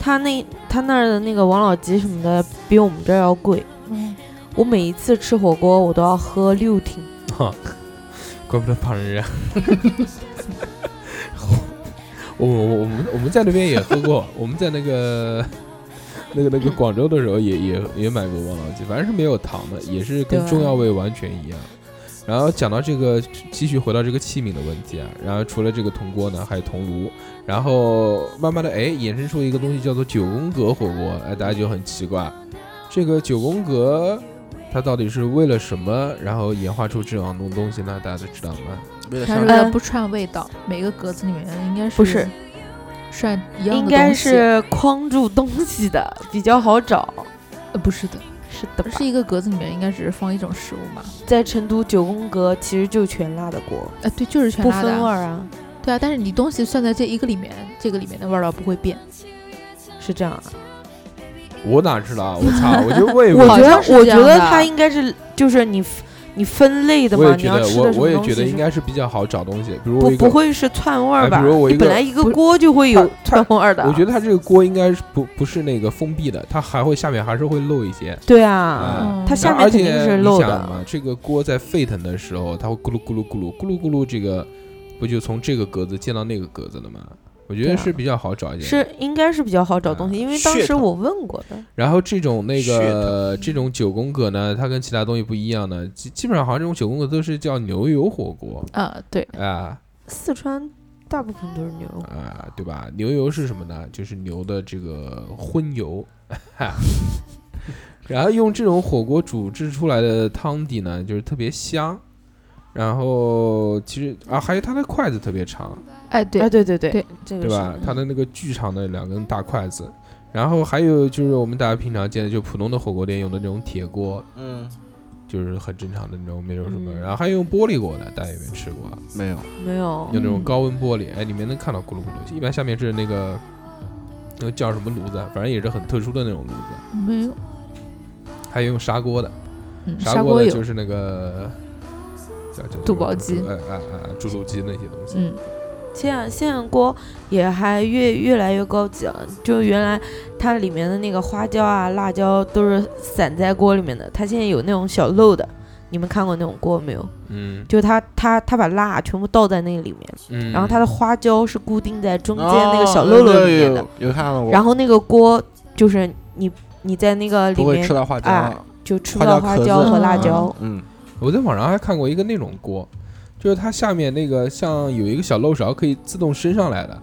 [SPEAKER 2] 他那他那儿的那个王老吉什么的比我们这儿要贵，
[SPEAKER 5] 嗯，
[SPEAKER 2] 我每一次吃火锅我都要喝六听，
[SPEAKER 3] 哈，怪不得胖人家。我我我们我们在那边也喝过，我们在那个那个那个广州的时候也也也买过王老吉，反正是没有糖的，也是跟中药味完全一样。然后讲到这个，继续回到这个器皿的问题啊，然后除了这个铜锅呢，还有铜炉，然后慢慢的哎衍生出一个东西叫做九宫格火锅，哎大家就很奇怪，这个九宫格它到底是为了什么，然后演化出这样东东西呢？大家都知道吗？
[SPEAKER 5] 它是为了不串味道，每个格子里面应该是
[SPEAKER 2] 不是
[SPEAKER 5] 涮一样的
[SPEAKER 2] 应该是框住东西的，比较好找。
[SPEAKER 5] 呃不是的，
[SPEAKER 2] 是的吧，
[SPEAKER 5] 是一个格子里面应该只是放一种食物嘛？
[SPEAKER 2] 在成都九宫格其实就全辣的锅，
[SPEAKER 5] 呃，对，就是全辣的啊。
[SPEAKER 2] 分味儿啊，
[SPEAKER 5] 对啊，但是你东西算在这一个里面，这个里面的味道不会变。
[SPEAKER 2] 是这样啊。
[SPEAKER 3] 我哪知道？我操！我就 问一
[SPEAKER 2] 我
[SPEAKER 3] 问
[SPEAKER 5] 好
[SPEAKER 2] 觉得我
[SPEAKER 5] 像是这样的
[SPEAKER 2] 觉得它应该是就是你你分类的嘛，
[SPEAKER 3] 我也觉得，
[SPEAKER 2] 你要吃
[SPEAKER 3] 我我也觉得应该是比较好找东西。比如我
[SPEAKER 2] 不，不会是串味儿
[SPEAKER 3] 哎
[SPEAKER 2] 吧？
[SPEAKER 3] 比如我
[SPEAKER 2] 本来一个锅就会有串味儿的。
[SPEAKER 3] 我觉得它这个锅应该是不不是那个封闭的，它还会下面还是会漏一些。
[SPEAKER 2] 对啊，
[SPEAKER 5] 嗯
[SPEAKER 2] 它下面肯定是漏的。
[SPEAKER 3] 想嘛，这个锅在沸腾的时候，它会咕噜咕噜咕噜咕噜咕噜，这个不就从这个格子溅到那个格子了吗？我觉得是比较好找一点。
[SPEAKER 2] 是应该是比较好找东西，
[SPEAKER 3] 嗯
[SPEAKER 2] 因为当时我问过的。
[SPEAKER 3] 然后这种那个这种九宫格呢，它跟其他东西不一样呢，基基本上好像这种九宫格都是叫牛油火锅
[SPEAKER 5] 啊，对，
[SPEAKER 3] 啊
[SPEAKER 2] 四川大部分都是牛肉，
[SPEAKER 3] 啊，对吧？牛油是什么呢？就是牛的这个荤油，然后用这种火锅煮制出来的汤底呢，就是特别香。然后其实啊，还有它的筷子特别长，
[SPEAKER 5] 哎，对。
[SPEAKER 2] 哎，对对对。
[SPEAKER 5] 对，
[SPEAKER 2] 这个
[SPEAKER 3] 对吧？它的那个巨长的两根大筷子，然后还有就是我们大家平常见的，就普通的火锅店用的那种铁锅，
[SPEAKER 6] 嗯，
[SPEAKER 3] 就是很正常的那种，没有什么。
[SPEAKER 2] 嗯。
[SPEAKER 3] 然后还有用玻璃锅的，大家有没有吃过？
[SPEAKER 6] 没有，
[SPEAKER 2] 没有。
[SPEAKER 3] 用那种高温玻璃，哎，里面能看到咕噜咕噜，一般下面是那个那个叫什么炉子，啊？反正也是很特殊的那种炉子。
[SPEAKER 5] 没有，
[SPEAKER 3] 还有用砂锅的，
[SPEAKER 5] 嗯，
[SPEAKER 3] 砂
[SPEAKER 5] 砂锅
[SPEAKER 3] 的就是那个
[SPEAKER 5] 肚包鸡
[SPEAKER 3] 哎哎哎，猪肚鸡那些东西。
[SPEAKER 5] 嗯，
[SPEAKER 2] 现在现在锅也还越越来越高级了，就原来它里面的那个花椒啊、辣椒都是散在锅里面的，它现在有那种小漏的。你们看过那种锅没有？
[SPEAKER 3] 嗯
[SPEAKER 2] 就它它它把辣全部倒在那个里面，
[SPEAKER 3] 嗯，
[SPEAKER 2] 然后它的花椒是固定在中间那个
[SPEAKER 6] 哦
[SPEAKER 2] 小漏漏里面的，
[SPEAKER 6] 有有看到过，
[SPEAKER 2] 然后那个锅就是你你在那个里
[SPEAKER 6] 不会
[SPEAKER 2] 面
[SPEAKER 6] 吃到花椒，
[SPEAKER 2] 哎就吃不到花
[SPEAKER 6] 花椒
[SPEAKER 2] 和辣
[SPEAKER 5] 嗯
[SPEAKER 2] 椒。
[SPEAKER 6] 嗯，
[SPEAKER 3] 我在网上还看过一个那种锅，就是它下面那个像有一个小漏勺可以自动升上来的，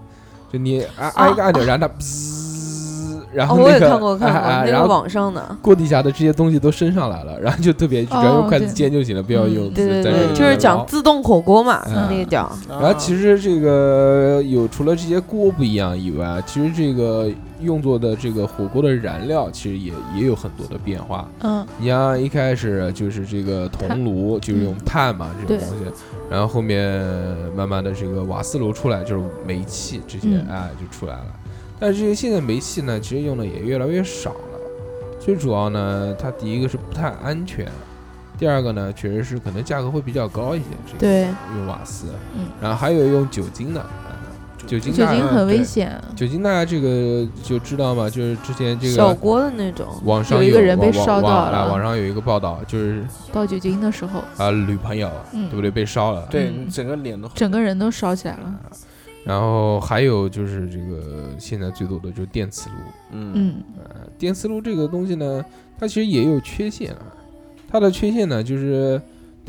[SPEAKER 3] 就你按按一个按钮，然后它滋，然
[SPEAKER 2] 哦，
[SPEAKER 3] 后那个
[SPEAKER 2] 我也看过看
[SPEAKER 3] 哎
[SPEAKER 2] 过那个
[SPEAKER 3] 哎然后
[SPEAKER 2] 网上的，
[SPEAKER 3] 锅底下的这些东西都升上来了，然后就特别，只要用筷子煎就行了，不要
[SPEAKER 5] 嗯
[SPEAKER 3] 用
[SPEAKER 2] 对对对，就是讲自动火锅嘛，
[SPEAKER 3] 嗯
[SPEAKER 2] 那个叫。
[SPEAKER 3] 然后其实这个有除了这些锅不一样以外，其实这个用作的这个火锅的燃料其实也也有很多的变化。
[SPEAKER 5] 嗯，
[SPEAKER 3] 你像一开始就是这个铜炉，就是用碳嘛这种东西，然后后面慢慢的这个瓦斯炉出来，就是煤气这些
[SPEAKER 5] 嗯
[SPEAKER 3] 哎就出来了。但是这些现在煤气呢，其实用的也越来越少了。最主要呢，它第一个是不太安全，第二个呢，确实是可能价格会比较高一些。这个
[SPEAKER 2] 对
[SPEAKER 3] 用瓦斯，
[SPEAKER 5] 嗯
[SPEAKER 3] 然后还有用酒精的，啊酒精
[SPEAKER 5] 酒精很危险，
[SPEAKER 3] 酒精大家这个就知道嘛，就是之前这个
[SPEAKER 2] 小锅的那种，
[SPEAKER 3] 网上
[SPEAKER 5] 有一个人被
[SPEAKER 3] 网
[SPEAKER 5] 烧到了
[SPEAKER 3] 网上有一个报道，就是
[SPEAKER 5] 倒酒精的时候，
[SPEAKER 3] 啊女朋友
[SPEAKER 5] 嗯
[SPEAKER 3] 对不对？被烧了，
[SPEAKER 5] 嗯
[SPEAKER 6] 对整个脸都
[SPEAKER 5] 整个人都烧起来了。
[SPEAKER 3] 然后还有就是这个现在最多的就是电磁炉，
[SPEAKER 6] 嗯。
[SPEAKER 5] 嗯，
[SPEAKER 3] 呃，电磁炉这个东西呢，它其实也有缺陷啊。它的缺陷呢，就是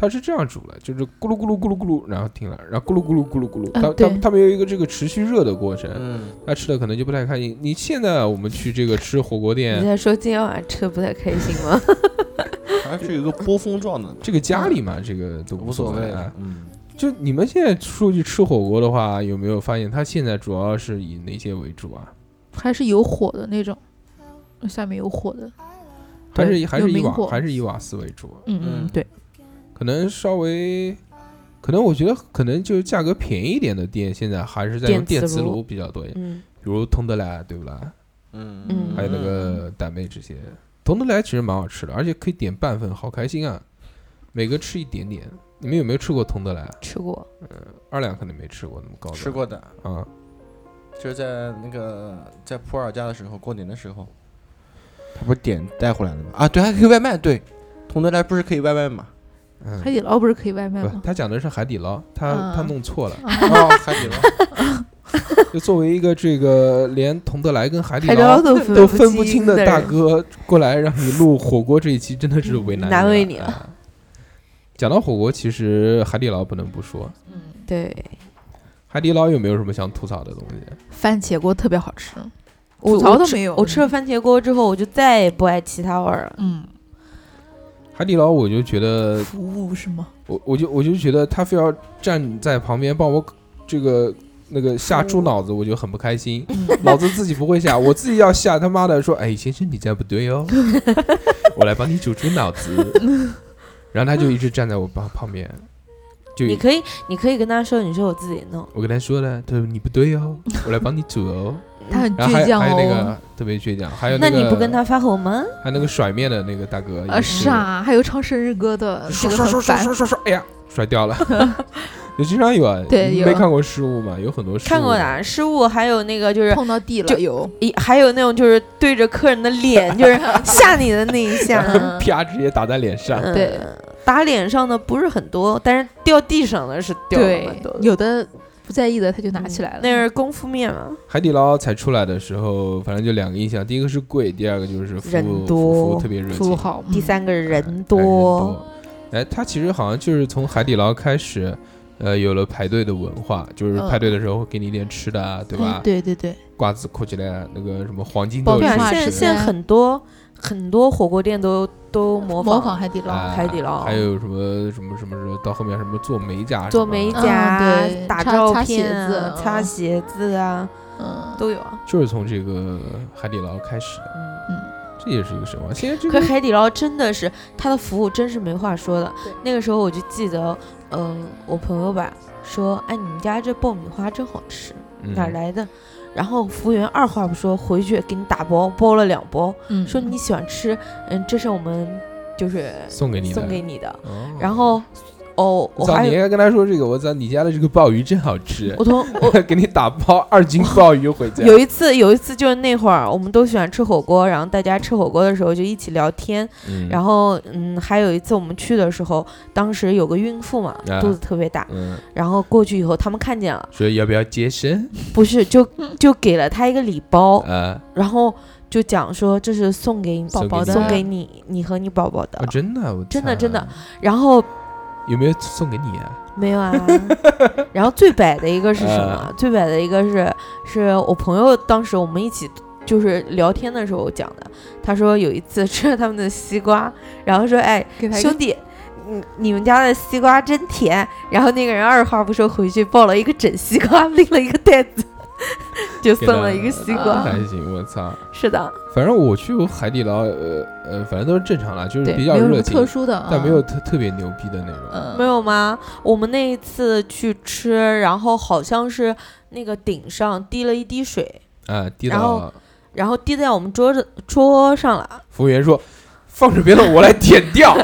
[SPEAKER 3] 它是这样煮的，就是咕噜咕噜咕噜咕噜，然后停了，然后咕噜咕噜咕噜咕噜，它它它没有一个这个持续热的过程，
[SPEAKER 6] 嗯，
[SPEAKER 3] 它吃的可能就不太开心。你现在我们去这个吃火锅店
[SPEAKER 2] 你
[SPEAKER 3] 店，
[SPEAKER 2] 在说今天晚上吃的不太开心吗？
[SPEAKER 6] 还是有一个波峰状的，
[SPEAKER 3] 这个家里嘛，这个都
[SPEAKER 6] 无
[SPEAKER 3] 所
[SPEAKER 6] 所谓
[SPEAKER 3] 啊。。
[SPEAKER 6] 嗯，
[SPEAKER 3] 就你们现在出去吃火锅的话，有没有发现它现在主要是以哪些为主啊？
[SPEAKER 5] 还是有火的那种，下面有火的。
[SPEAKER 3] 还
[SPEAKER 5] 对
[SPEAKER 3] 是还是以瓦还是以瓦斯为主？
[SPEAKER 5] 嗯嗯
[SPEAKER 6] 嗯，
[SPEAKER 5] 对，
[SPEAKER 3] 可能稍微，可能我觉得可能就是价格便宜一点的店，现在还是在用电磁
[SPEAKER 2] 炉
[SPEAKER 3] 炉比较多一点，
[SPEAKER 2] 嗯
[SPEAKER 3] 比如通德来，对不啦？
[SPEAKER 6] 嗯
[SPEAKER 2] 嗯
[SPEAKER 3] 还有那个傣妹这些，通德来其实蛮好吃的，而且可以点半份，好开心啊！每个吃一点点。你们有没有吃过通德来？
[SPEAKER 2] 吃过，嗯
[SPEAKER 3] 二两可能没吃过那么高的。
[SPEAKER 6] 吃过的，
[SPEAKER 3] 啊？
[SPEAKER 6] 就是在那个在普洱家的时候，过年的时候，他不是点带回来的吗？啊，对，还可以外卖，对，同德来不是可以外卖吗？
[SPEAKER 3] 嗯
[SPEAKER 5] 海，底捞不是可以外卖，吗？
[SPEAKER 3] 他讲的是海底捞，他他
[SPEAKER 5] 嗯
[SPEAKER 3] 弄错了。
[SPEAKER 6] 哦，海底捞，
[SPEAKER 3] 就作为一个这个连同德来跟海底
[SPEAKER 2] 捞
[SPEAKER 3] 捞
[SPEAKER 2] 都
[SPEAKER 3] 都
[SPEAKER 2] 分
[SPEAKER 3] 分不清的大哥过来让你录火锅这一期，真的是为难
[SPEAKER 2] 难为你
[SPEAKER 3] 你了。啊讲到火锅，其实海底捞不能不说。
[SPEAKER 2] 嗯对，
[SPEAKER 3] 海底捞有没有什么想吐槽的东西？
[SPEAKER 5] 番茄锅特别好吃，
[SPEAKER 2] 我
[SPEAKER 5] 吐槽
[SPEAKER 2] 我
[SPEAKER 5] 都没有。
[SPEAKER 2] 我吃了番茄锅之后，我就再也不爱其他味儿了。
[SPEAKER 5] 嗯，
[SPEAKER 3] 海底捞我就觉得，
[SPEAKER 5] 服务是吗？
[SPEAKER 3] 我我就我就觉得他非要站在旁边帮我这个那个下猪脑子，我就很不开心。老子自己不会下，我自己要下，他妈的说，哎，先生你这样不对哦，我来帮你煮猪脑子。然后他就一直站在我旁旁边，就
[SPEAKER 2] 你可以，你可以跟他说，你说我自己弄。
[SPEAKER 3] 我跟他说了，他说你不对哦，我来帮你煮哦。
[SPEAKER 5] 他很倔强
[SPEAKER 3] 还有那
[SPEAKER 5] 哦。
[SPEAKER 3] 个特别倔强，还有个
[SPEAKER 2] 那你不跟他发火吗？
[SPEAKER 3] 还有那个甩面的那个大哥
[SPEAKER 5] 啊，
[SPEAKER 3] 也
[SPEAKER 5] 是啊，还有唱生日歌的，这
[SPEAKER 3] 刷刷刷。刷刷刷刷，哎呀，甩掉了。就经常有啊，
[SPEAKER 5] 对
[SPEAKER 3] 没看过失误吗？有很多失误
[SPEAKER 2] 看过的失误，还有那个就是，
[SPEAKER 5] 碰到地
[SPEAKER 2] 就
[SPEAKER 5] 了有，
[SPEAKER 2] 一还有那种就是对着客人的脸，就是吓你的那一下。
[SPEAKER 5] 嗯
[SPEAKER 3] 啪直接打在脸上。
[SPEAKER 2] 嗯
[SPEAKER 5] 对，
[SPEAKER 2] 打脸上的不是很多，但是掉地上的是掉了
[SPEAKER 5] 对
[SPEAKER 2] 蛮多，的。
[SPEAKER 5] 有的不在意的他就拿起来了。
[SPEAKER 2] 那是功夫面嘛，
[SPEAKER 3] 海底捞才出来的时候，反正就两个印象，第一个是贵，第二个就是服
[SPEAKER 2] 人
[SPEAKER 3] 务服
[SPEAKER 2] 多
[SPEAKER 3] 务特别热情，
[SPEAKER 5] 服务好，嗯
[SPEAKER 2] 第三个人多，
[SPEAKER 3] 多。哎，他其实好像就是从海底捞开始，呃，有了排队的文化，就是
[SPEAKER 5] 嗯
[SPEAKER 3] 排队的时候会给你一点吃的啊，对吧？
[SPEAKER 5] 哎对对对，
[SPEAKER 3] 瓜子扣起来，那个什么黄金
[SPEAKER 5] 爆
[SPEAKER 3] 豆吃
[SPEAKER 2] 对啊，
[SPEAKER 5] 米花
[SPEAKER 2] 现现在很多很多火锅店都都模仿
[SPEAKER 5] 模仿海底捞，
[SPEAKER 3] 哎
[SPEAKER 2] 海底捞。
[SPEAKER 3] 还有什么什么什么什么，到后面什么做美甲，
[SPEAKER 2] 做美
[SPEAKER 5] 嗯
[SPEAKER 2] 甲、
[SPEAKER 5] 对
[SPEAKER 2] 打照
[SPEAKER 5] 擦擦鞋
[SPEAKER 2] 片啊、
[SPEAKER 5] 子
[SPEAKER 2] 擦鞋子啊，
[SPEAKER 5] 嗯，
[SPEAKER 2] 都有啊。
[SPEAKER 3] 就是从这个海底捞开始的，
[SPEAKER 2] 嗯，
[SPEAKER 3] 这也是一个神话。现在这
[SPEAKER 2] 可
[SPEAKER 3] 个
[SPEAKER 2] 海底捞真的是它的服务真是没话说的。那个时候我就记得，嗯、我朋友吧说，哎，你们家这爆米花真好吃，
[SPEAKER 3] 嗯。
[SPEAKER 2] 哪儿来的？然后服务员二话不说，回去给你打包，包了两包，
[SPEAKER 5] 嗯。
[SPEAKER 2] 说你喜欢吃，嗯，这是我们就是
[SPEAKER 3] 送给你的，
[SPEAKER 2] 送给你的。
[SPEAKER 3] 哦。
[SPEAKER 2] 然后，哦，
[SPEAKER 3] 我操，你应该跟他说这个，我操，你家的这个鲍鱼真好吃
[SPEAKER 2] 我，同我
[SPEAKER 3] 给你打包二斤鲍鱼回家。
[SPEAKER 2] 有一次，有一次就是那会儿，我们都喜欢吃火锅，然后大家吃火锅的时候就一起聊天。
[SPEAKER 3] 嗯
[SPEAKER 2] 然后，嗯，还有一次我们去的时候，当时有个孕妇嘛，
[SPEAKER 3] 啊
[SPEAKER 2] 肚子特别大，
[SPEAKER 3] 嗯，
[SPEAKER 2] 然后过去以后他们看见了，
[SPEAKER 3] 说要不要接生？
[SPEAKER 2] 不是就 就给了她一个礼包，
[SPEAKER 3] 啊，
[SPEAKER 2] 然后就讲说这是送给
[SPEAKER 3] 宝宝的
[SPEAKER 2] 送给你你和你宝宝的
[SPEAKER 3] 啊，，真的，
[SPEAKER 2] 真的真的然后
[SPEAKER 3] 有没有送给你啊？
[SPEAKER 2] 没有啊。然后最摆的一个是什么
[SPEAKER 3] 啊？
[SPEAKER 2] 最摆的一个是是我朋友当时我们一起就是聊天的时候讲的。他说有一次吃了他们的西瓜，然后说哎兄弟。你你们家的西瓜真甜，然后那个人二话不说回去抱了一个整西瓜，拎了一个袋子，就送了一个西瓜。
[SPEAKER 5] 啊
[SPEAKER 3] 还行，我操！
[SPEAKER 2] 是的，
[SPEAKER 3] 反正我去过海底捞，呃呃，反正都是正常了，就是
[SPEAKER 5] 对，
[SPEAKER 3] 比较热情，
[SPEAKER 5] 特殊的，
[SPEAKER 3] 但没有
[SPEAKER 5] 嗯
[SPEAKER 3] 特特别牛逼的那种。
[SPEAKER 5] 嗯
[SPEAKER 2] 没有吗？我们那一次去吃，然后好像是那个顶上滴了一滴水，
[SPEAKER 3] 啊，滴
[SPEAKER 2] 然后
[SPEAKER 3] 到
[SPEAKER 2] 然后滴在我们桌子桌上了。
[SPEAKER 3] 服务员说：“放着别动，我来舔掉，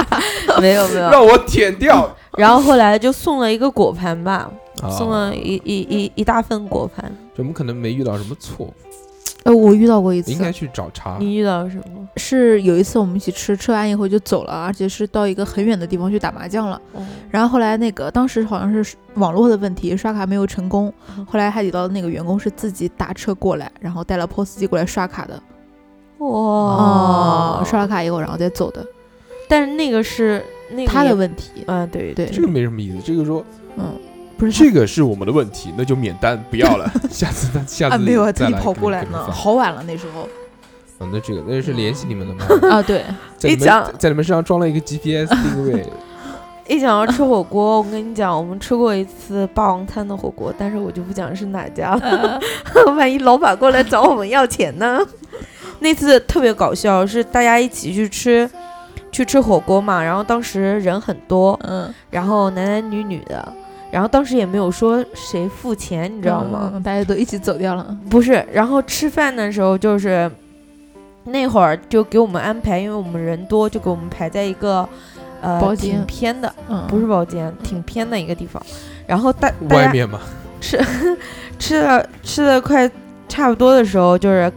[SPEAKER 2] 没有没有，
[SPEAKER 3] 让我舔掉。
[SPEAKER 2] 然后后来就送了一个果盘吧，”
[SPEAKER 3] 啊
[SPEAKER 2] 送了一一一一大份果盘。
[SPEAKER 3] 我们可能没遇到什么错误，
[SPEAKER 5] 呃，我遇到过一次
[SPEAKER 3] 应，该去找茬。
[SPEAKER 2] 你遇到了什么？
[SPEAKER 5] 是有一次我们一起吃，吃完以后就走了，而且是到一个很远的地方去打麻将了。
[SPEAKER 2] 哦
[SPEAKER 5] 然后后来那个当时好像是网络的问题，刷卡没有成功
[SPEAKER 2] 嗯。
[SPEAKER 5] 后来海底捞的那个员工是自己打车过来，然后带了 POS 机过来刷卡的。
[SPEAKER 2] 哇
[SPEAKER 5] 哦，刷了卡以后然后再走的，
[SPEAKER 2] 但是那个是那个
[SPEAKER 5] 他的问题。
[SPEAKER 2] 嗯，对
[SPEAKER 5] 对
[SPEAKER 3] 这个没什么意思，这个说
[SPEAKER 5] 嗯，不是
[SPEAKER 3] 这个是我们的问题，那就免单，不要了。下次再下次
[SPEAKER 5] 啊，没有啊，特
[SPEAKER 3] 再来
[SPEAKER 5] 地跑过来呢，好晚了那时候。
[SPEAKER 3] 啊，那这个那是联系你们的吗？
[SPEAKER 5] 啊，对，
[SPEAKER 3] 在你
[SPEAKER 2] 一讲
[SPEAKER 3] 们在你们身上装了一个 GPS 定位，
[SPEAKER 2] 一讲到吃火锅，我跟你讲，我们吃过一次霸王餐的火锅，但是我就不讲是哪家了，万一老板过来找我们要钱呢？那次特别搞笑，是大家一起去吃去吃火锅嘛，然后当时人很多，
[SPEAKER 5] 嗯，
[SPEAKER 2] 然后男男女女的，然后当时也没有说谁付钱，你
[SPEAKER 5] 你
[SPEAKER 2] 知道吗？
[SPEAKER 5] 大家都一起走掉了。
[SPEAKER 2] 不是，然后吃饭的时候就是那会儿就给我们安排，因为我们人多，就给我们排在一个呃
[SPEAKER 5] 包间
[SPEAKER 2] 挺偏的，
[SPEAKER 5] 嗯，
[SPEAKER 2] 不是包间，挺偏的一个地方。然后大大家
[SPEAKER 3] 外面嘛，
[SPEAKER 2] 吃的 吃的快差不多的时候，就是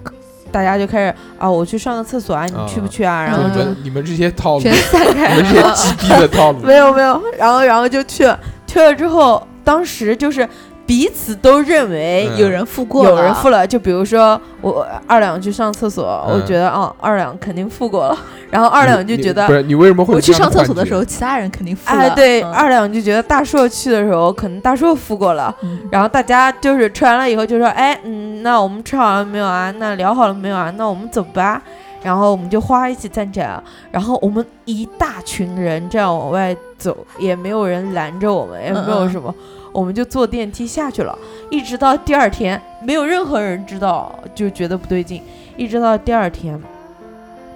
[SPEAKER 2] 大家就开始啊，我去上个厕所啊，你去不去啊？然后就
[SPEAKER 3] 你们你们这些套路，
[SPEAKER 5] 全散开
[SPEAKER 3] 们这些
[SPEAKER 5] 了。
[SPEAKER 3] 鸡逼的套路，
[SPEAKER 2] 没有没有，然后然后就去了，去了之后，当时就是彼此都认为
[SPEAKER 3] 嗯
[SPEAKER 5] 有人付过了有，
[SPEAKER 2] 人付了，就比如说我二两去上厕所，
[SPEAKER 3] 嗯
[SPEAKER 2] 我觉得哦二两肯定付过了，然后二两就觉得
[SPEAKER 3] 不。是你为什么会有
[SPEAKER 5] 我去
[SPEAKER 3] 这样
[SPEAKER 5] 上厕所的时候，其他人肯定付了。
[SPEAKER 2] 哎，对，
[SPEAKER 5] 嗯
[SPEAKER 2] 二两就觉得大硕去的时候，可能大硕付过了，
[SPEAKER 5] 嗯
[SPEAKER 2] 然后大家就是吃完了以后就说，哎，嗯，那我们吃好了没有啊？那聊好了没有啊？那我们走吧。然后我们就哗一起站起来了，然后我们一大群人这样往外走，也没有人拦着我们，也没有
[SPEAKER 5] 嗯嗯
[SPEAKER 2] 什么，我们就坐电梯下去了。一直到第二天，没有任何人知道，就觉得不对劲。一直到第二天，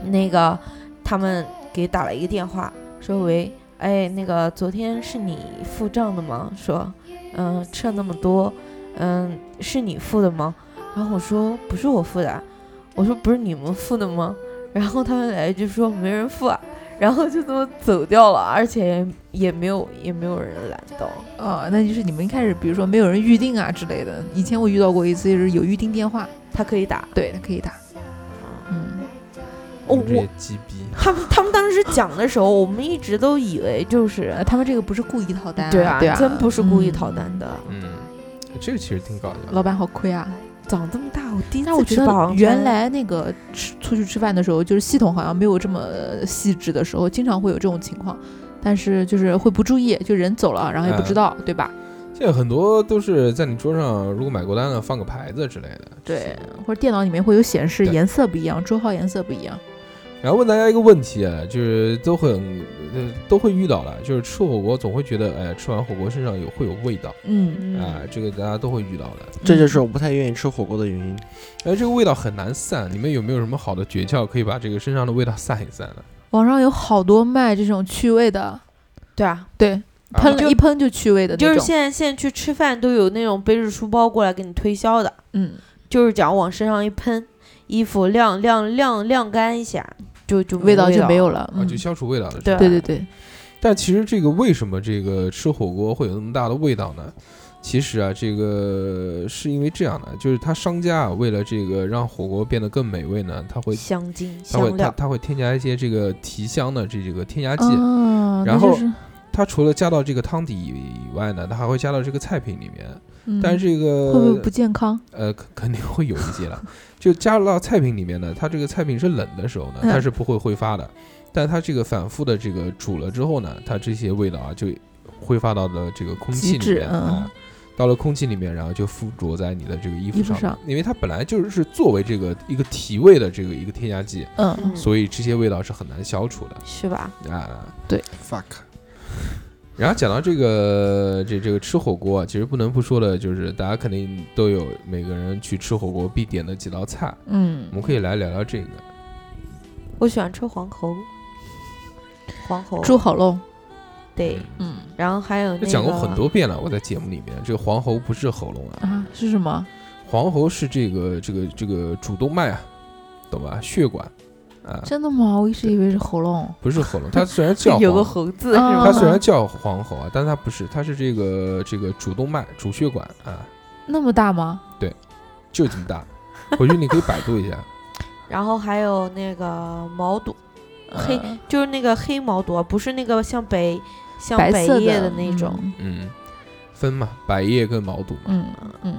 [SPEAKER 2] 那个他们给打了一个电话，说喂，哎，那个昨天是你付账的吗？说，嗯，吃了那么多，嗯，是你付的吗？然后我说不是我付的啊，我说不是你们付的吗？然后他们来就说没人付啊，然后就这么走掉了，而且也没有也没有人拦到。
[SPEAKER 5] 哦，那就是你们一开始，比如说没有人预定啊之类的。以前我遇到过一次，就是有预定电话，
[SPEAKER 2] 他可以打，
[SPEAKER 5] 对，他可以打。嗯，
[SPEAKER 2] 哦我他们他们当时讲的时候，我们一直都以为就是
[SPEAKER 5] 呃，他们这个不是故意逃单、
[SPEAKER 2] 对啊，
[SPEAKER 5] 对啊，
[SPEAKER 2] 真不是故意
[SPEAKER 5] 嗯
[SPEAKER 2] 套单的。
[SPEAKER 3] 嗯，这个其实挺搞笑的。
[SPEAKER 5] 老板好亏啊！
[SPEAKER 2] 长这么大，我第一
[SPEAKER 5] 那我觉得原来那个吃出去吃饭的时候，就是系统好像没有这么细致的时候，经常会有这种情况。但是就是会不注意，就人走了，然后也不知道，对吧？
[SPEAKER 3] 现在很多都是在你桌上，如果买过单了，放个牌子之类的。
[SPEAKER 5] 对，或者电脑里面会有显示颜色不一样，桌号颜色不一样。
[SPEAKER 3] 然后问大家一个问题啊，就是都很呃都会遇到的，就是吃火锅总会觉得，哎，吃完火锅身上有会有味道
[SPEAKER 5] 嗯，
[SPEAKER 3] 啊，这个大家都会遇到的。
[SPEAKER 6] 这就是我不太愿意吃火锅的原因。
[SPEAKER 3] 哎，这个味道很难散，你们有没有什么好的诀窍可以把这个身上的味道散一散呢？
[SPEAKER 5] 网上有好多卖这种去味的，
[SPEAKER 2] 对啊，
[SPEAKER 5] 对，
[SPEAKER 3] 啊
[SPEAKER 5] 喷了一喷就去味的那种。
[SPEAKER 2] 就是现在现在去吃饭都有那种背着书包过来给你推销的，
[SPEAKER 5] 嗯，
[SPEAKER 2] 就是讲往身上一喷，衣服晾晾晾晾干一下，就就
[SPEAKER 5] 味道就没有
[SPEAKER 2] 了。
[SPEAKER 3] 就消除味道了。
[SPEAKER 2] 对
[SPEAKER 3] 是吧
[SPEAKER 5] 对对对，
[SPEAKER 3] 但其实这个为什么这个吃火锅会有那么大的味道呢？其实啊，这个是因为这样的，就是他商家啊，为了这个让火锅变得更美味呢，他会
[SPEAKER 2] 香精
[SPEAKER 3] 他会他
[SPEAKER 2] 香料，
[SPEAKER 3] 他会添加一些这个提香的这这个添加剂。
[SPEAKER 5] 哦，
[SPEAKER 3] 然后
[SPEAKER 5] 那就是
[SPEAKER 3] 它除了加到这个汤底以外呢，它还会加到这个菜品里面。
[SPEAKER 5] 嗯
[SPEAKER 3] 但是这个
[SPEAKER 5] 会不会不健康？
[SPEAKER 3] 呃，肯肯定会有一些了。就加入到菜品里面呢，它这个菜品是冷的时候呢，
[SPEAKER 5] 嗯
[SPEAKER 3] 它是不会挥发的。但它这个反复的这个煮了之后呢，它这些味道啊就挥发到了这个空气里面啊，到了空气里面，然后就附着在你的这个衣服上面，
[SPEAKER 5] 衣服上
[SPEAKER 3] 因为它本来就是作为这个一个提味的这个一个添加剂，
[SPEAKER 5] 嗯，
[SPEAKER 2] 嗯
[SPEAKER 3] 所以这些味道是很难消除的
[SPEAKER 2] 是吧？
[SPEAKER 3] 啊。
[SPEAKER 6] 对 fuck，
[SPEAKER 3] 然后讲到这个这这个吃火锅啊，其实不能不说的就是大家肯定都有每个人去吃火锅必点的几道菜，
[SPEAKER 5] 嗯。
[SPEAKER 3] 我们可以来聊聊这个。
[SPEAKER 2] 我喜欢吃黄喉，黄喉。
[SPEAKER 5] 猪喉咙，
[SPEAKER 2] 对，
[SPEAKER 5] 嗯
[SPEAKER 2] 然后还有那个
[SPEAKER 3] 讲过很多遍了，我在节目里面，这个黄喉不是喉咙啊，
[SPEAKER 5] 啊是什么？
[SPEAKER 3] 黄喉是这个这个这个主动脉啊，懂吧？血管啊，
[SPEAKER 5] 真的吗？我一直以为是喉咙。
[SPEAKER 3] 不是喉咙，它虽然叫
[SPEAKER 2] 有个
[SPEAKER 3] 黄，
[SPEAKER 2] 猴字？
[SPEAKER 3] 它虽然叫黄喉啊，但它不是，它是这个这个主动脉主血管啊，
[SPEAKER 5] 那么大吗？
[SPEAKER 3] 对就这么大。回去你可以百度一下，
[SPEAKER 2] 然后还有那个毛肚，黑
[SPEAKER 5] 呃
[SPEAKER 2] 就是那个黑毛肚，不是那个像北像
[SPEAKER 5] 白
[SPEAKER 2] 叶
[SPEAKER 5] 的
[SPEAKER 2] 的那种。
[SPEAKER 5] 嗯
[SPEAKER 3] 嗯，分嘛，百叶跟毛肚嘛。
[SPEAKER 5] 嗯嗯。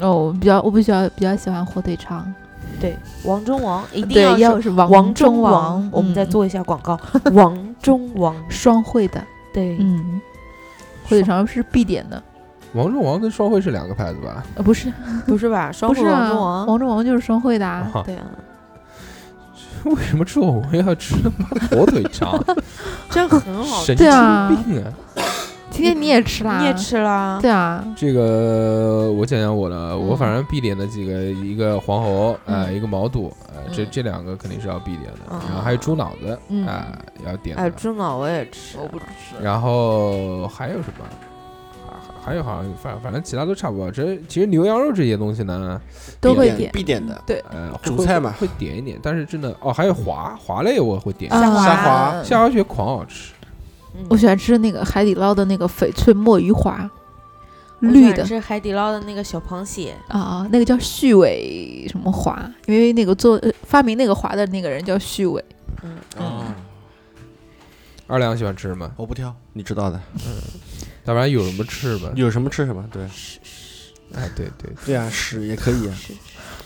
[SPEAKER 5] 哦，我比较我比较比较喜欢火腿肠，
[SPEAKER 2] 对，王中王一定，要
[SPEAKER 5] 要是王
[SPEAKER 2] 王
[SPEAKER 5] 中
[SPEAKER 2] 中王，我们再
[SPEAKER 5] 嗯
[SPEAKER 2] 做一下广告。王中王，
[SPEAKER 5] 双汇的，
[SPEAKER 2] 对，
[SPEAKER 5] 嗯，火腿肠是必点的，
[SPEAKER 3] 王中王跟双汇是两个牌子吧？
[SPEAKER 5] 呃，不是
[SPEAKER 2] 不是吧？双 汇
[SPEAKER 5] 不是啊，
[SPEAKER 2] 王中王，
[SPEAKER 5] 王中王就是双汇的啊，
[SPEAKER 3] 啊，
[SPEAKER 2] 对啊，
[SPEAKER 3] 为什么吃火锅要吃他妈火腿肠？
[SPEAKER 2] 这样很好。
[SPEAKER 3] 神经病啊！
[SPEAKER 5] 今天你也吃啦，
[SPEAKER 2] 你也吃啦？
[SPEAKER 5] 对啊，
[SPEAKER 3] 这个我讲讲我的，我
[SPEAKER 5] 嗯
[SPEAKER 3] 反正必点的几个，一个黄喉，呃，
[SPEAKER 5] 嗯
[SPEAKER 3] 一个毛肚，呃，这
[SPEAKER 5] 嗯。
[SPEAKER 3] 这两个肯定是要必点的，
[SPEAKER 2] 嗯。
[SPEAKER 3] 然后还有猪脑子，
[SPEAKER 5] 嗯。
[SPEAKER 3] 啊，要点
[SPEAKER 2] 哎，猪脑我也吃，
[SPEAKER 5] 我不吃，
[SPEAKER 3] 然后还有什么？还还有好像反反正其他都差不多。这其实牛羊肉这些东西呢，
[SPEAKER 5] 都会点，
[SPEAKER 6] 必点的。对。
[SPEAKER 3] 呃，会
[SPEAKER 6] 主菜嘛。
[SPEAKER 3] 会点一点，但是真的哦，还有滑滑类我会点，
[SPEAKER 5] 啊
[SPEAKER 6] 虾滑。
[SPEAKER 3] 虾滑雪狂好吃。
[SPEAKER 2] 嗯
[SPEAKER 5] 我喜欢吃那个海底捞的那个翡翠墨鱼滑，绿的
[SPEAKER 2] 欢吃海底捞的那个小螃蟹，
[SPEAKER 5] 啊，那个叫旭伟什么滑，因为那个做呃发明那个滑的那个人叫旭伟，
[SPEAKER 2] 嗯，
[SPEAKER 6] 嗯，
[SPEAKER 3] 二两喜欢吃什么？
[SPEAKER 6] 我不挑，你知道的，嗯
[SPEAKER 3] 要不然有什么吃吧？
[SPEAKER 6] 有什么吃什么。对，
[SPEAKER 3] 哎，对对，
[SPEAKER 6] 对啊，屎也可以啊。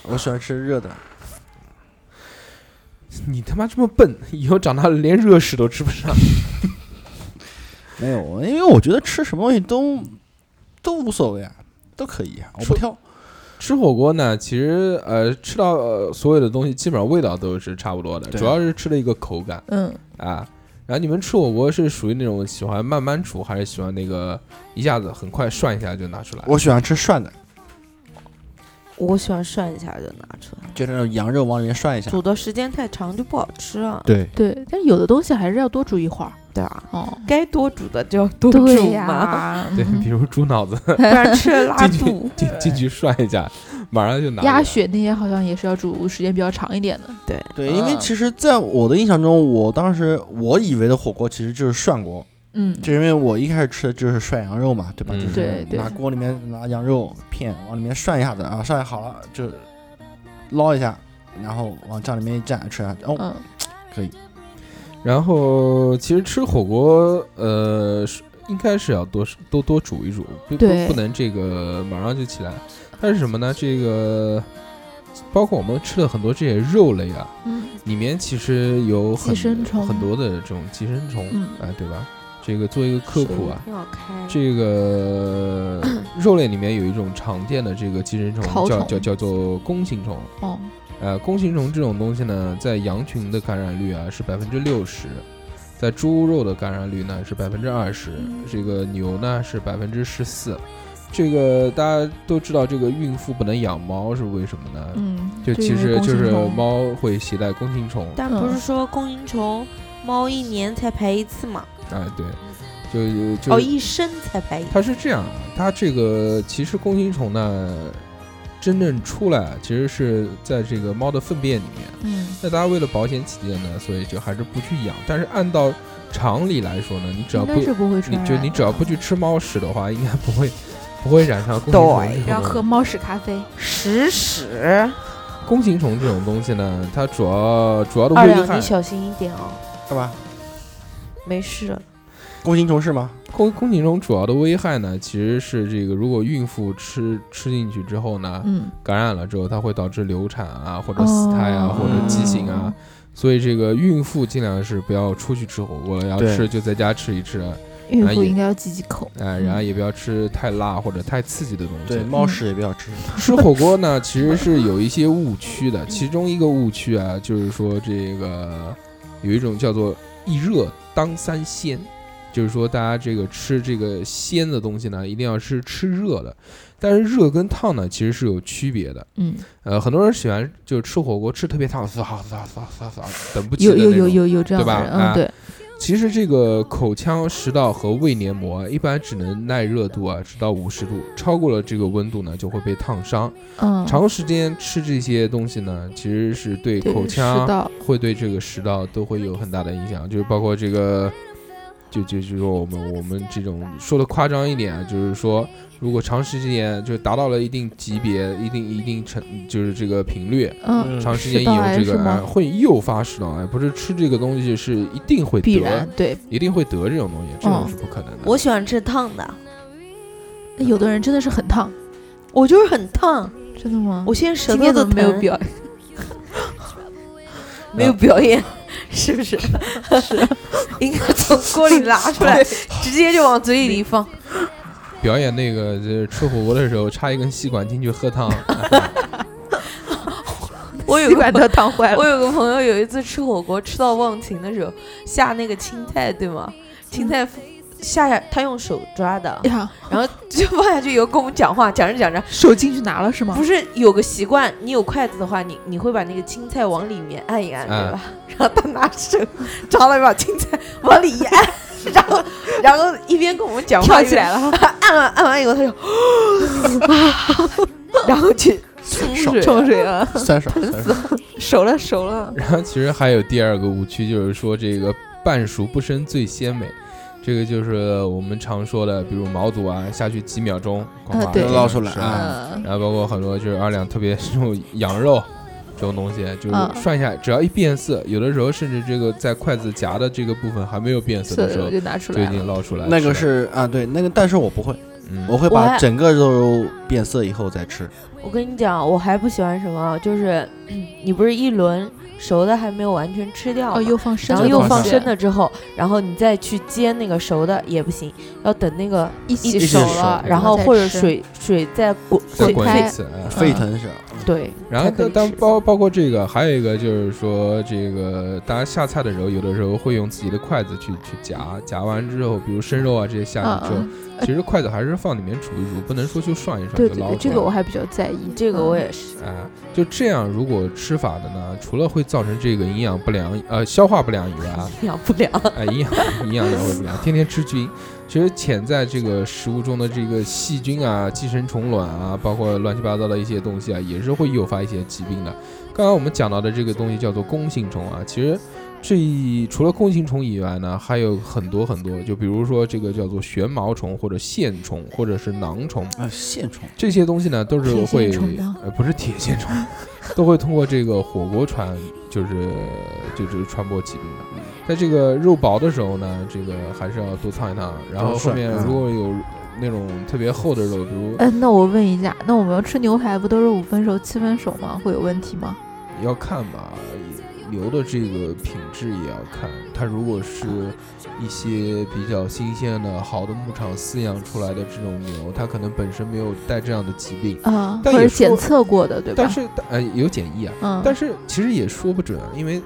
[SPEAKER 6] 我喜欢吃热的，
[SPEAKER 3] 你他妈这么笨，以后长大了连热屎都吃不上。
[SPEAKER 6] 没有，因为我觉得吃什么东西都都无所谓啊，都可以啊，我不挑。
[SPEAKER 3] 吃火锅呢，其实呃，吃到、呃、所有的东西基本上味道都是差不多的，主要是吃的一个口感
[SPEAKER 5] 嗯，
[SPEAKER 3] 啊。然后你们吃火锅是属于那种喜欢慢慢煮，还是喜欢那个一下子很快涮一下就拿出来？
[SPEAKER 6] 我喜欢吃涮的，
[SPEAKER 2] 我喜欢涮一下就拿出来，
[SPEAKER 6] 就那种羊肉往里面涮一下。
[SPEAKER 2] 煮的时间太长就不好吃了。
[SPEAKER 6] 对，
[SPEAKER 5] 对，但是有的东西还是要多煮一会儿
[SPEAKER 2] 对啊，
[SPEAKER 5] 哦。
[SPEAKER 2] 该多煮的就要多煮嘛，
[SPEAKER 5] 呀，
[SPEAKER 3] 对，
[SPEAKER 5] 嗯。
[SPEAKER 3] 比如猪脑子。
[SPEAKER 2] 不然吃了拉
[SPEAKER 3] 进去
[SPEAKER 2] 肚。
[SPEAKER 3] 进进去涮一下，马上就拿
[SPEAKER 5] 鸭血那些好像也是要煮时间比较长一点的。
[SPEAKER 2] 对，
[SPEAKER 6] 对，因为
[SPEAKER 5] 嗯
[SPEAKER 6] 其实在我的印象中，我当时我以为的火锅其实就是涮锅，
[SPEAKER 5] 嗯，
[SPEAKER 6] 就因为我一开始吃的就是涮羊肉嘛，对吧？
[SPEAKER 3] 嗯。
[SPEAKER 6] 就是
[SPEAKER 5] 对对。
[SPEAKER 6] 拿锅里面拿羊肉片往里面涮一下子啊，涮好了就捞一下，然后往酱里面一蘸吃下去。哦，
[SPEAKER 5] 嗯，
[SPEAKER 6] 可以。
[SPEAKER 3] 然后其实吃火锅，呃，是应该是要多多多煮一煮，不不不能这个马上就起来。但是什么呢？这个包括我们吃的很多这些肉类啊，
[SPEAKER 5] 嗯
[SPEAKER 3] 里面其实有很很多的这种寄生虫，
[SPEAKER 5] 嗯
[SPEAKER 3] 哎，对吧？这个做一个科普啊。这个肉类里面有一种常见的这个寄生虫叫叫叫做弓形虫，
[SPEAKER 5] 哦，
[SPEAKER 3] 呃，弓形虫这种东西呢，在羊群的感染率啊是百分之六十，在猪肉的感染率呢是百分之二十，这个牛呢是百分之十四。这个大家都知道，这个孕妇不能养猫是为什么呢？
[SPEAKER 5] 嗯，
[SPEAKER 3] 就其实就是猫会携带弓形虫，
[SPEAKER 2] 但不是说弓形虫猫一年才排一次嘛？
[SPEAKER 3] 哎，对，就就
[SPEAKER 2] 哦，一生才排一次。
[SPEAKER 3] 它是这样啊，它这个其实弓形虫呢，真正出来其实是在这个猫的粪便里面。
[SPEAKER 5] 嗯
[SPEAKER 3] 那大家为了保险起见呢，所以就还是不去养。但是按照常理来说呢，你只要不。你就你只要不去吃猫屎的话，应该不会 不会染上弓形虫
[SPEAKER 2] 对
[SPEAKER 3] 这种东西。
[SPEAKER 5] 要喝猫屎咖啡，
[SPEAKER 2] 屎屎，
[SPEAKER 3] 弓形虫这种东西呢，它主要主要的
[SPEAKER 2] 二两
[SPEAKER 3] 危害
[SPEAKER 2] 你小心一点哦，
[SPEAKER 6] 干嘛？
[SPEAKER 2] 没事。
[SPEAKER 6] 弓形虫是吗？
[SPEAKER 3] 弓弓形虫主要的危害呢，其实是这个，如果孕妇吃吃进去之后呢，
[SPEAKER 5] 嗯，
[SPEAKER 3] 感染了之后，它会导致流产啊，或者死胎啊，
[SPEAKER 5] 哦
[SPEAKER 3] 或者畸形啊。所以这个孕妇尽量是不要出去吃火锅，要
[SPEAKER 6] 对
[SPEAKER 3] 吃就在家吃一吃，
[SPEAKER 5] 孕妇应该要忌忌口。
[SPEAKER 3] 哎，然后也不要吃太辣或者太刺激的东西。
[SPEAKER 6] 对，猫屎也不要吃。
[SPEAKER 3] 吃火锅呢，其实是有一些误区的，其中一个误区啊，就是说这个有一种叫做一热当三鲜，就是说大家这个吃这个鲜的东西呢，一定要是吃热的，但是热跟烫呢其实是有区别的。
[SPEAKER 5] 嗯，
[SPEAKER 3] 呃，很多人喜欢就是吃火锅吃特别烫，唰唰唰唰唰，等不及
[SPEAKER 5] 有有有有有这样
[SPEAKER 3] 对吧，
[SPEAKER 5] 嗯，
[SPEAKER 3] 啊
[SPEAKER 5] 对，
[SPEAKER 3] 其实这个口腔、食道和胃黏膜啊一般只能耐热度啊，直到五十度，超过了这个温度呢，就会被烫伤。
[SPEAKER 5] 嗯，
[SPEAKER 3] 长时间吃这些东西呢，其实是对口腔
[SPEAKER 5] 道
[SPEAKER 3] 会对这个食道都会有很大的影响，就是包括这个，就就就是说我们我们这种说的夸张一点啊，就是说如果长时间就达到了一定级别、一定一定程，就是这个频率，
[SPEAKER 5] 嗯，
[SPEAKER 3] 长时间饮用这个会诱发食道癌，不是吃这个东西是一定会
[SPEAKER 5] 必
[SPEAKER 3] 得
[SPEAKER 5] 然对。
[SPEAKER 3] 一定会得这种东西，这种
[SPEAKER 5] 嗯
[SPEAKER 3] 是不可能的。
[SPEAKER 2] 我喜欢吃烫的，
[SPEAKER 5] 那有的人真的是很烫，
[SPEAKER 2] 我就是很烫。
[SPEAKER 5] 真的吗？
[SPEAKER 2] 我现在舌头都
[SPEAKER 5] 没有表？
[SPEAKER 2] 没有表演，是不是？是，应该从锅里拿出来，直接就往嘴里放。
[SPEAKER 3] 表演那个就是吃火锅的时候插一根吸管进去喝汤，
[SPEAKER 2] 我有
[SPEAKER 5] 都烫坏了我。
[SPEAKER 2] 有个朋友有一次吃火锅吃到忘情的时候，下那个青菜对吗？青菜下下他用手抓的，
[SPEAKER 5] 呀，
[SPEAKER 2] 然后就放下去以后跟我们讲话，讲着讲着，
[SPEAKER 5] 手进去拿了是吗
[SPEAKER 2] 不？是有个习惯，你有筷子的话，你你会把那个青菜往里面按一按，对吧？然后他拿手抓了一把青菜往里一按，然后然后一边跟我们讲话，
[SPEAKER 5] 跳起来了，
[SPEAKER 2] 按完按完以后他就，然后去冲水，
[SPEAKER 5] 冲水了，
[SPEAKER 6] 酸爽，酸爽。
[SPEAKER 5] 熟了熟了。
[SPEAKER 3] 然后其实还有第二个误区，就是说这个半熟不生最鲜美。这个就是我们常说的，比如毛肚啊，下去几秒钟，哗哗
[SPEAKER 5] 对
[SPEAKER 6] 捞出来啊
[SPEAKER 5] 嗯，
[SPEAKER 3] 然后包括很多就是二两特别 这种羊肉这种东西，就是
[SPEAKER 5] 嗯
[SPEAKER 3] 涮下，只要一变色，有的时候甚至这个在筷子夹的这个部分还没有变色的时候
[SPEAKER 5] 色，就拿出
[SPEAKER 3] 就已经。捞出来。
[SPEAKER 6] 那个
[SPEAKER 3] 是
[SPEAKER 6] 啊，对，那个，但是我不会，
[SPEAKER 3] 嗯，
[SPEAKER 6] 我会把整个肉变色以后再吃。
[SPEAKER 2] 我跟你讲，我还不喜欢什么，就是、嗯你不是一轮熟的还没有完全吃掉
[SPEAKER 5] 哦，又放生
[SPEAKER 2] 然后又放生的之后，然后你再去煎那个熟的也不行，要等那个
[SPEAKER 5] 一起
[SPEAKER 2] 熟
[SPEAKER 6] 熟
[SPEAKER 2] 了，然后或者水水再滚
[SPEAKER 3] 再
[SPEAKER 2] 沸沸
[SPEAKER 3] 滚一次。哎
[SPEAKER 6] 沸腾是吧？
[SPEAKER 2] 对，
[SPEAKER 3] 然后
[SPEAKER 2] 才可以
[SPEAKER 3] 当当
[SPEAKER 2] 吃
[SPEAKER 3] 包包括这个，还有一个就是说，这个大家下菜的时候，有的时候会用自己的筷子去去夹，夹完之后，比如生肉啊这些下去之后，
[SPEAKER 5] 嗯
[SPEAKER 3] 其实筷子还是放里面煮一煮，不能说去涮一涮
[SPEAKER 5] 对对对，
[SPEAKER 3] 就捞出来。
[SPEAKER 5] 这个我还比较在意。
[SPEAKER 2] 这个我
[SPEAKER 5] 嗯
[SPEAKER 2] 也是，
[SPEAKER 3] 哎，就这样，如果吃法的呢，除了会造成这个营养不良，呃，消化不良以外营，
[SPEAKER 2] 养不良。
[SPEAKER 3] 哎，营养营养也会不良，天天吃菌，其实潜在这个食物中的这个细菌啊、寄生虫卵啊，包括乱七八糟的一些东西啊，也是会诱发一些疾病的。刚刚我们讲到的这个东西叫做弓形虫啊，其实这一除了弓形虫以外呢，还有很多很多，就比如说这个叫做旋毛虫或者线虫或者是囊虫，
[SPEAKER 6] 啊，线虫。
[SPEAKER 3] 这些东西呢都是会呃不是铁线虫，都会通过这个火锅传，就是就是传播疾病的。在这个肉薄的时候呢，这个还是要多烫一烫，然后后面如果有那种特别厚的肉，比如
[SPEAKER 5] 嗯，那我问一下，那我们要吃牛排不都是五分熟、七分熟吗？会有问题吗？
[SPEAKER 3] 要看吧，牛的这个品质也要看，它如果是一些比较新鲜的好的牧场饲养出来的这种牛，它可能本身没有带这样的疾病，
[SPEAKER 5] 啊，
[SPEAKER 3] 但也
[SPEAKER 5] 或者检测过的，对吧？
[SPEAKER 3] 但是呃有检疫啊，
[SPEAKER 5] 嗯，
[SPEAKER 3] 但是其实也说不准，啊因为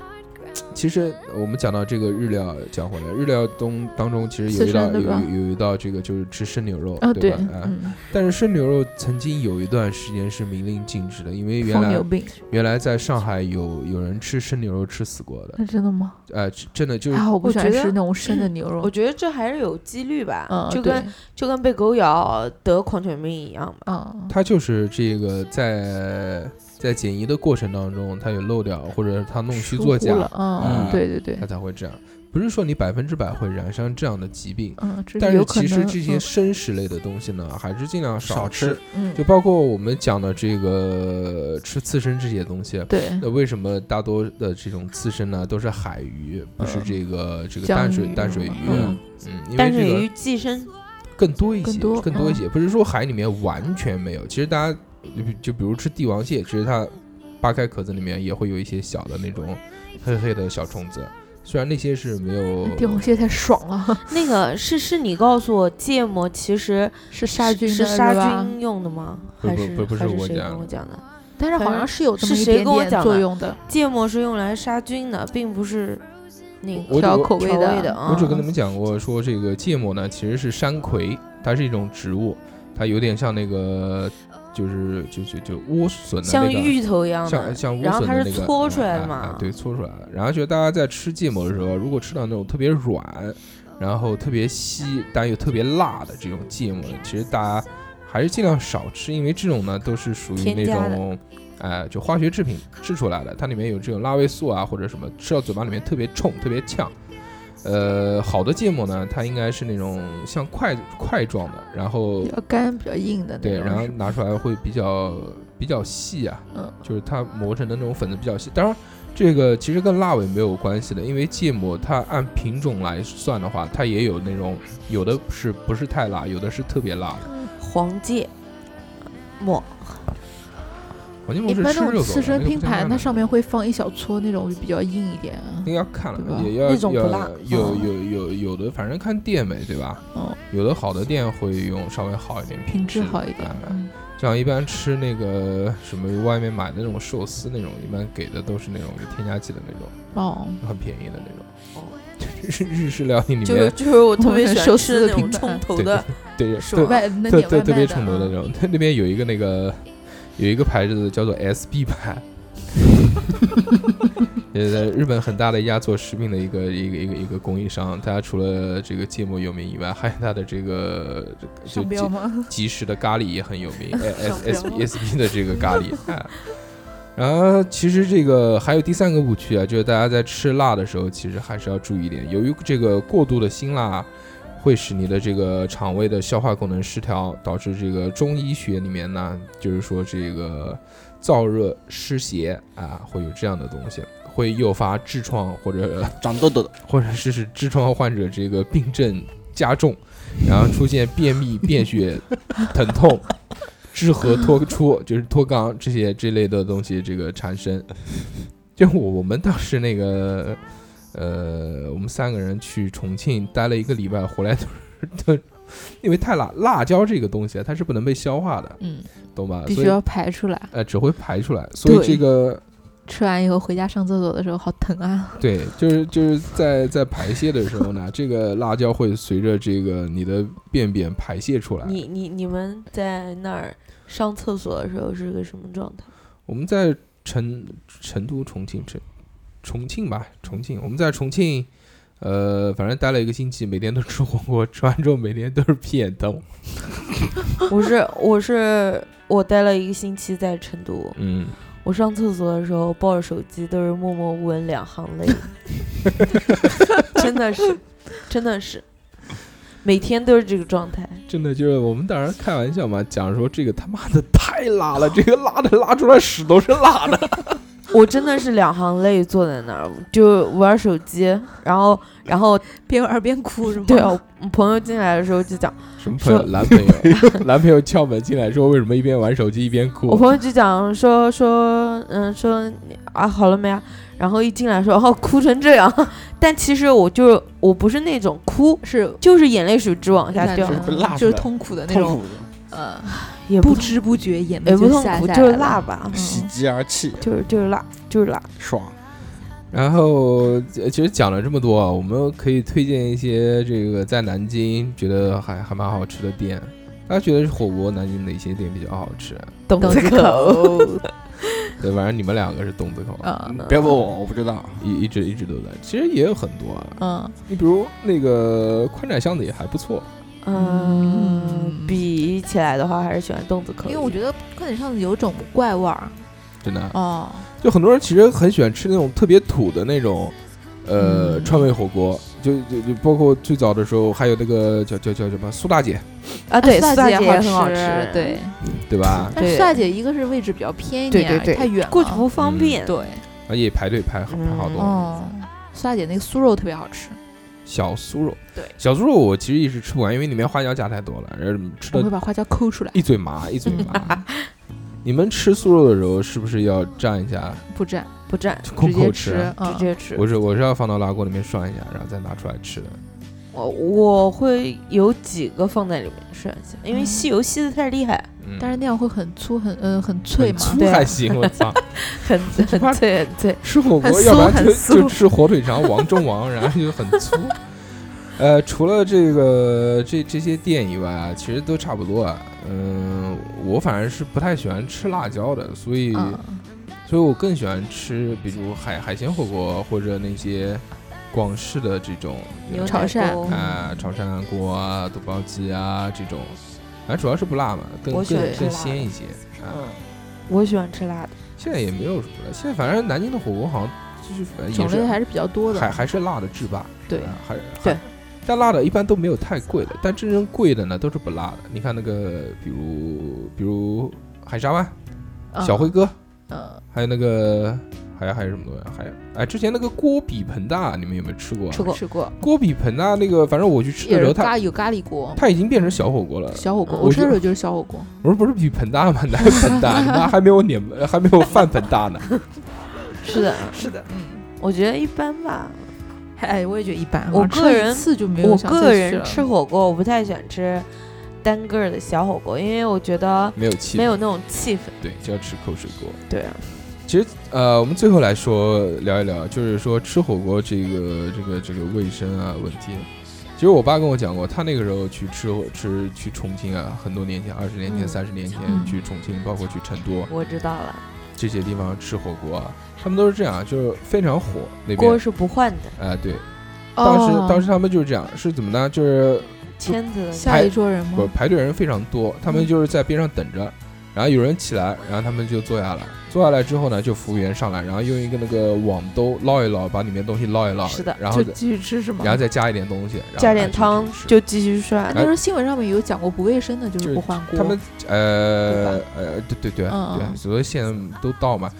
[SPEAKER 3] 其实我们讲到这个日料，讲回来，日料东当中其实有一道有有有一道这个就是吃生牛肉，
[SPEAKER 5] 啊，对
[SPEAKER 3] 吧？，啊、
[SPEAKER 5] 嗯，
[SPEAKER 3] 但是生牛肉曾经有一段时间是明令禁止的，因为原来原来在上海有有人吃生牛肉吃死过的，
[SPEAKER 5] 那真的吗？
[SPEAKER 3] 呃，真的就是
[SPEAKER 5] 啊，我不喜欢
[SPEAKER 2] 我觉得
[SPEAKER 5] 吃那种生的牛肉。
[SPEAKER 2] 我，觉得这还是有几率吧，
[SPEAKER 5] 嗯，
[SPEAKER 2] 就跟就跟被狗咬得狂犬病一样嘛。
[SPEAKER 5] 嗯，
[SPEAKER 3] 他就是这个在在检疫的过程当中，它有漏掉，或者它弄虚作假，
[SPEAKER 5] 嗯，
[SPEAKER 3] 嗯
[SPEAKER 5] 对对对
[SPEAKER 3] 它，才会这样。不是说你百分之百会染上这样的疾病，
[SPEAKER 5] 嗯，
[SPEAKER 3] 但是其实这些
[SPEAKER 5] 嗯
[SPEAKER 3] 生食类的东西呢，还是尽量
[SPEAKER 6] 少
[SPEAKER 3] 吃
[SPEAKER 6] 吃。
[SPEAKER 5] 嗯，
[SPEAKER 3] 就包括我们讲的这个吃刺身这些东西，
[SPEAKER 5] 对，
[SPEAKER 3] 那为什么大多的这种刺身呢都是海鱼，不是
[SPEAKER 5] 嗯
[SPEAKER 3] 这个这个淡水淡水鱼？
[SPEAKER 5] 嗯
[SPEAKER 3] 嗯，因为这个
[SPEAKER 2] 淡水鱼寄生，
[SPEAKER 3] 更多一些，
[SPEAKER 5] 更多
[SPEAKER 3] 一些，不是说海里面完全没有。其实大家就比就比如吃帝王蟹，其实它扒开壳子里面也会有一些小的那种黑黑的小虫子，虽然那些是没有
[SPEAKER 5] 帝王蟹太爽了，
[SPEAKER 2] 那个是是你告诉我芥末其实
[SPEAKER 5] 是杀菌的
[SPEAKER 2] 是杀菌用的吗？
[SPEAKER 3] 不
[SPEAKER 2] 还是
[SPEAKER 3] 不不不是
[SPEAKER 2] 还是谁
[SPEAKER 3] 我讲的
[SPEAKER 2] 跟我讲的？
[SPEAKER 5] 但是好像是有这么
[SPEAKER 2] 是谁
[SPEAKER 5] 一点点
[SPEAKER 2] 跟我讲的
[SPEAKER 5] 作用的，
[SPEAKER 2] 芥末是用来杀菌的，并不是那个
[SPEAKER 5] 调口味
[SPEAKER 2] 的
[SPEAKER 3] 我只跟你们讲过，说这个芥末呢，其实是山葵，它是一种植物，它有点像那个，就是就就就莴笋的
[SPEAKER 2] 像
[SPEAKER 3] 那个，
[SPEAKER 2] 芋头一样的，
[SPEAKER 3] 像像莴
[SPEAKER 2] 然后它是
[SPEAKER 3] 笋的那个，
[SPEAKER 2] 搓出来的嘛
[SPEAKER 3] 哎对，搓出来的。然后就大家在吃芥末的时候，如果吃到那种特别软，然后特别稀，但又特别辣的这种芥末，其实大家还是尽量少吃，因为这种呢都是属于那种。哎，就化学制品制出来的，它里面有这种辣味素啊，或者什么，吃到嘴巴里面特别冲、特别呛。呃，好的芥末呢，它应该是那种像块块状的，然后
[SPEAKER 5] 比较干、比较硬的那
[SPEAKER 3] 对，然后拿出来会比较比较细啊，
[SPEAKER 5] 嗯
[SPEAKER 3] 就是它磨成的那种粉子比较细。当然，这个其实跟辣味没有关系的，因为芥末它按品种来算的话，它也有那种有的是不是太辣，有的是特别辣的。
[SPEAKER 2] 黄芥末，
[SPEAKER 5] 一般那种刺身拼盘，它上面会放一小撮那种比较硬一点啊。
[SPEAKER 3] 那个要看了，也要
[SPEAKER 2] 那种不
[SPEAKER 3] 要
[SPEAKER 2] 辣
[SPEAKER 3] 有
[SPEAKER 2] 嗯
[SPEAKER 3] 有有有的，反正看店呗，对吧？
[SPEAKER 5] 哦，
[SPEAKER 3] 有的好的店会用稍微好一点
[SPEAKER 5] 品质
[SPEAKER 3] 质
[SPEAKER 5] 好一点
[SPEAKER 3] 哎。
[SPEAKER 5] 嗯
[SPEAKER 3] 像一般吃那个什么外面买的那种寿司那种，一般给的都是那种有添加剂的那种，
[SPEAKER 5] 哦，
[SPEAKER 3] 很便宜的那种。
[SPEAKER 2] 哦
[SPEAKER 3] 日日式料理里
[SPEAKER 2] 就是
[SPEAKER 3] 面，
[SPEAKER 2] 就是我特别 喜欢吃那种冲头的，
[SPEAKER 3] 对
[SPEAKER 2] 对
[SPEAKER 3] 对
[SPEAKER 2] 吧
[SPEAKER 5] 外能
[SPEAKER 3] 特别冲头的
[SPEAKER 5] 啊
[SPEAKER 3] 那种。它那边有一个那个有一个牌子叫做 SB 牌，呃，在日本很大的一家做食品的一个一个一个一个供应商，它除了这个芥末有名以外，还有它的这个就？即食的咖喱也很有名 S S B S B 的这个咖喱。哎然后其实这个还有第三个误区啊，就是大家在吃辣的时候，其实还是要注意一点，由于这个过度的辛辣。会使你的这个肠胃的消化功能失调，导致这个中医学里面呢，就是说这个燥热湿邪啊，会有这样的东西，会诱发痔疮或者
[SPEAKER 6] 长痘痘，
[SPEAKER 3] 或者是使痔疮患者这个病症加重，然后出现便秘、便血、疼痛、痔核脱出，就是脱肛这些这类的东西这个产生。就我我们当时那个呃，我们三个人去重庆待了一个礼拜，回来都是 都因为太辣，辣椒这个东西啊，它是不能被消化的，
[SPEAKER 5] 嗯，
[SPEAKER 3] 懂吧？所以
[SPEAKER 5] 必须要排出来。
[SPEAKER 3] 呃只会排出来，所以这个
[SPEAKER 5] 吃完以后回家上厕所的时候好疼啊！
[SPEAKER 3] 对，就是就是在在排泄的时候呢，这个辣椒会随着这个你的便便排泄出来。
[SPEAKER 2] 你你你们在那儿上厕所的时候是个什么状态？
[SPEAKER 3] 我们在成成都、重庆、重重庆吧，重庆，我们在重庆，呃，反正待了一个星期，每天都吃火锅，吃完之后每天都是屁眼疼。
[SPEAKER 2] 我是我是我待了一个星期在成都，
[SPEAKER 3] 嗯，
[SPEAKER 2] 我上厕所的时候抱着手机都是默默无闻两行泪，真的是真的是，每天都是这个状态。
[SPEAKER 3] 真的就是我们当时开玩笑嘛，讲说这个他妈的太辣了，这个辣的拉出来屎都是辣的。
[SPEAKER 2] 我真的是两行泪坐在那儿，就玩手机，然后然后
[SPEAKER 5] 边玩边哭是吗？
[SPEAKER 2] 对啊，我朋友进来的时候就讲，
[SPEAKER 3] 什么朋友？男朋友？男朋友敲门进来说为什么一边玩手机一边哭？
[SPEAKER 2] 我朋友就讲说说嗯说你啊好了没啊？然后一进来说哦哭成这样，但其实我就我不是那种哭，
[SPEAKER 5] 是
[SPEAKER 2] 就是眼泪水直往下掉
[SPEAKER 5] 就是痛苦的那种呃，
[SPEAKER 2] 也不
[SPEAKER 5] 不知不觉
[SPEAKER 2] 也不痛苦，
[SPEAKER 5] 就下下
[SPEAKER 2] 就是。辣吧，
[SPEAKER 6] 喜极而泣，
[SPEAKER 2] 就是就是辣，就是辣。
[SPEAKER 6] 爽。
[SPEAKER 3] 然后呃其实讲了这么多啊，我们可以推荐一些这个在南京觉得还还蛮好吃的店。大家觉得火锅南京哪些店比较好吃？
[SPEAKER 2] 懂
[SPEAKER 5] 子
[SPEAKER 2] 口，
[SPEAKER 3] 对，反正你们两个是东子口，
[SPEAKER 5] 嗯
[SPEAKER 6] 别问我，我不知道。
[SPEAKER 3] 一一直一直都在。其实也有很多啊，
[SPEAKER 5] 嗯，
[SPEAKER 3] 你比如那个宽窄巷子也还不错，
[SPEAKER 2] 嗯
[SPEAKER 5] 嗯，
[SPEAKER 2] 比起来的话，还是喜欢邓子口，
[SPEAKER 5] 因为我觉得快点上子有种怪味儿。
[SPEAKER 3] 真的。
[SPEAKER 5] 哦，
[SPEAKER 3] 就很多人其实很喜欢吃那种特别土的那种，呃，
[SPEAKER 5] 嗯。
[SPEAKER 3] 川味火锅。就就就包括最早的时候，还有那个叫叫叫什么苏大姐，
[SPEAKER 2] 啊，对，
[SPEAKER 5] 苏
[SPEAKER 2] 苏大姐也很好
[SPEAKER 5] 吃，对。
[SPEAKER 3] 对吧？
[SPEAKER 2] 对。
[SPEAKER 5] 但苏大姐一个是位置比较偏一点，
[SPEAKER 2] 对对对。
[SPEAKER 5] 太远了，
[SPEAKER 2] 过去不方便。
[SPEAKER 5] 对，
[SPEAKER 3] 啊，也排队排好排好多。
[SPEAKER 5] 哦，苏大姐那个酥肉特别好吃，
[SPEAKER 3] 小酥肉，
[SPEAKER 5] 对
[SPEAKER 3] 小酥肉我其实一直吃不完，因为里面花椒加太多了，然后吃的
[SPEAKER 5] 我会把花椒抠出来，
[SPEAKER 3] 一嘴麻，一嘴麻。你们吃酥肉的时候是不是要蘸一下，
[SPEAKER 5] 不蘸，
[SPEAKER 2] 不蘸，
[SPEAKER 3] 空
[SPEAKER 5] 直接
[SPEAKER 3] 口吃？
[SPEAKER 2] 直接吃。
[SPEAKER 3] 我是我是要放到辣锅里面涮一下，然后再拿出来吃的。
[SPEAKER 2] 我我会有几个放在里面涮一下，因为
[SPEAKER 5] 嗯
[SPEAKER 2] 吸油吸的太厉害，
[SPEAKER 3] 嗯，
[SPEAKER 5] 但是那样会很粗，很呃很脆嘛。
[SPEAKER 3] 很粗还行，我操！
[SPEAKER 2] 很 很脆很脆。
[SPEAKER 3] 吃火锅要不然就就吃火腿肠王中王，然后就很粗。呃，除了这个这这些店以外啊，其实都差不多啊。嗯、我反正是不太喜欢吃辣椒的，所以、
[SPEAKER 5] 嗯，
[SPEAKER 3] 所以我更喜欢吃，比如海海鲜火锅或者那些广式的这种
[SPEAKER 2] 牛
[SPEAKER 5] 潮汕
[SPEAKER 2] 锅
[SPEAKER 3] 啊、潮汕锅啊、肚包鸡啊这种，反正主要是不辣嘛，更更更鲜一些啊。
[SPEAKER 2] 嗯，我喜欢吃辣的。
[SPEAKER 3] 现在也没有什么了，现在反正南京的火锅好像就是反正也是
[SPEAKER 5] 种类还是比较多的。
[SPEAKER 3] 还还是辣的制霸，
[SPEAKER 5] 对
[SPEAKER 3] 啊还是
[SPEAKER 2] 对
[SPEAKER 3] 但辣的一般都没有太贵的，但真正贵的呢都是不辣的。你看那个，比如比如海沙湾、
[SPEAKER 5] 嗯
[SPEAKER 3] 小辉哥，
[SPEAKER 5] 嗯，
[SPEAKER 3] 还有那个还有还有什么东西啊？还有哎，之前那个锅比盆大，你们有没有吃过啊？
[SPEAKER 2] 吃过
[SPEAKER 5] 吃过，
[SPEAKER 3] 锅比盆大那个，反正我去吃的时候，它
[SPEAKER 5] 有咖喱锅，
[SPEAKER 3] 它已经变成小火锅了。
[SPEAKER 5] 小火锅。
[SPEAKER 3] 我
[SPEAKER 5] 吃的时候就是小火锅。
[SPEAKER 3] 我说不是比盆大吗？哪有盆大？你妈还没有脸，还没有饭盆大呢。
[SPEAKER 2] 是的，
[SPEAKER 5] 是的，嗯，
[SPEAKER 2] 我觉得一般吧。
[SPEAKER 5] 哎，我也觉得一般。
[SPEAKER 2] 我个人
[SPEAKER 5] 次就没有
[SPEAKER 2] 我
[SPEAKER 5] 想再
[SPEAKER 2] 个人吃火锅，我不太喜欢吃单个儿的小火锅，因为我觉得
[SPEAKER 3] 没有气，
[SPEAKER 2] 没有那种气氛。
[SPEAKER 3] 对，就要吃口水锅。
[SPEAKER 2] 对啊，
[SPEAKER 3] 其实呃，我们最后来说聊一聊，就是说吃火锅这个这个这个卫生啊问题。其实我爸跟我讲过，他那个时候去吃吃去重庆啊，很多年前，二十年前、
[SPEAKER 2] 嗯。
[SPEAKER 3] 三十年前
[SPEAKER 5] 嗯
[SPEAKER 3] 去重庆，包括去成都。
[SPEAKER 2] 我知道了，
[SPEAKER 3] 这些地方吃火锅啊，他们都是这样，就是非常火那边。
[SPEAKER 2] 锅。是不换的，
[SPEAKER 3] 哎、对，当时、
[SPEAKER 5] 哦
[SPEAKER 3] 当时他们就是这样，是怎么呢？就是
[SPEAKER 2] 签子
[SPEAKER 5] 下一桌人吗？
[SPEAKER 3] 不排队人非常多，他们
[SPEAKER 2] 嗯。
[SPEAKER 3] 就是在边上等着，然后有人起来，然后他们就坐下来，坐下来之后呢，就服务员上来，然后用一个那个网兜捞一捞，把里面东西捞一捞，
[SPEAKER 2] 是的
[SPEAKER 3] 然后
[SPEAKER 5] 就继续吃是吗？
[SPEAKER 3] 然后再加一点东西，然后
[SPEAKER 2] 加点汤就继续涮。
[SPEAKER 5] 那时候新闻上面有讲过不卫生的，就
[SPEAKER 3] 就是是
[SPEAKER 5] 不换锅。
[SPEAKER 3] 他们呃呃对对对
[SPEAKER 5] 嗯嗯
[SPEAKER 3] 对，所以现在都到嘛，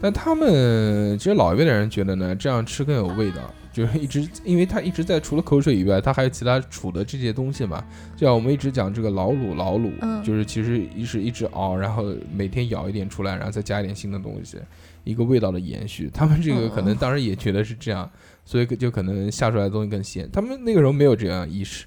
[SPEAKER 3] 但他们其实老一辈的人觉得呢，这样吃更有味道。就是一直，因为他一直在除了口水以外，他还有其他储的这些东西嘛。就像我们一直讲这个老卤，老卤，
[SPEAKER 5] 嗯
[SPEAKER 3] 就是其实一是一直熬，然后每天舀一点出来，然后再加一点新的东西，一个味道的延续。他们这个可能
[SPEAKER 5] 嗯
[SPEAKER 3] 当时也觉得是这样，所以就可能下出来的东西更鲜。他们那个时候没有这样意识，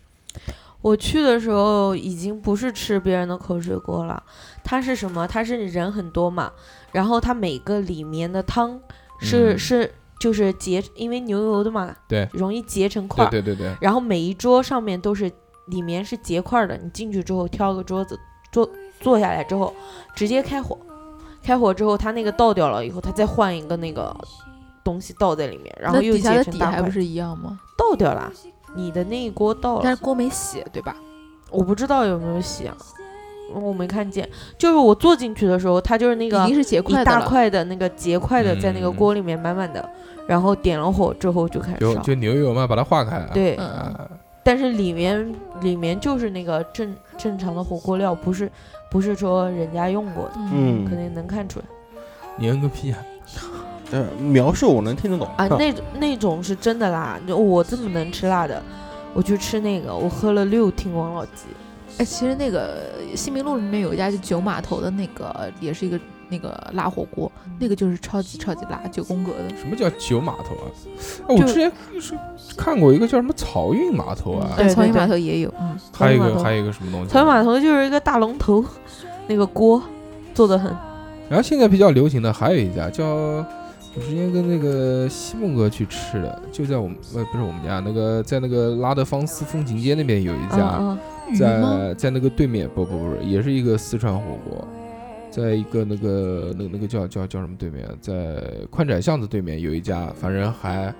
[SPEAKER 2] 我去的时候已经不是吃别人的口水锅了，它是什么？它是人很多嘛，然后它每个里面的汤是、
[SPEAKER 3] 嗯
[SPEAKER 2] 是就是结，因为牛油的嘛，
[SPEAKER 3] 对
[SPEAKER 2] 容易结成块儿。
[SPEAKER 3] 对对对对，
[SPEAKER 2] 然后每一桌上面都是里面是结块儿的，你进去之后挑个桌子坐坐下来之后，直接开火，开火之后它那个倒掉了以后，它再换一个那个东西倒在里面，然后又结成大块，
[SPEAKER 5] 底还不是一样吗？
[SPEAKER 2] 倒掉了。你的那一锅倒了
[SPEAKER 5] 但是，锅没洗，对吧？
[SPEAKER 2] 我不知道有没有洗啊，我没看见。就是我坐进去的时候，它就是那个
[SPEAKER 5] 已经是结块
[SPEAKER 2] 一大
[SPEAKER 5] 了。
[SPEAKER 2] 块的那个结块的在那个
[SPEAKER 3] 嗯
[SPEAKER 2] 锅里面满满的，然后点了火之后就开始烧。
[SPEAKER 3] 就就牛油嘛，把它化开。
[SPEAKER 2] 对，
[SPEAKER 5] 嗯，
[SPEAKER 3] 啊，
[SPEAKER 2] 但是里面里面就是那个正正常的火锅料，不是不是说人家用过的，
[SPEAKER 6] 嗯
[SPEAKER 2] 可能能看出来。
[SPEAKER 3] 你摁个屁啊！
[SPEAKER 6] 呃，描述我能听得懂
[SPEAKER 2] 啊，那种那种是真的辣。就我这么能吃辣的，我去吃那个，我喝了六听王老吉。
[SPEAKER 5] 哎，其实那个新民路里面有一家就九码头的那个，也是一个那个辣火锅，那个就是超级超级辣，九宫格的。
[SPEAKER 3] 什么叫九码头啊？哎，我之前是看过一个叫什么漕运码头啊，
[SPEAKER 2] 对
[SPEAKER 5] 漕
[SPEAKER 2] 运
[SPEAKER 5] 码头也有，嗯，
[SPEAKER 3] 还有一个还有一个什么东西？
[SPEAKER 2] 漕运码头就是一个大龙头，那个锅做的很。
[SPEAKER 3] 然后现在比较流行的还有一家叫，我之前跟那个西梦哥去吃的，就在我们呃不是我们家那个在那个拉德芳斯风情街那边有一家，
[SPEAKER 2] 嗯
[SPEAKER 5] 鱼？
[SPEAKER 3] 在在那个对面不不不是，也是一个四川火锅，在一个那个那那个叫叫叫什么对面，在宽窄巷子对面有一家，反正还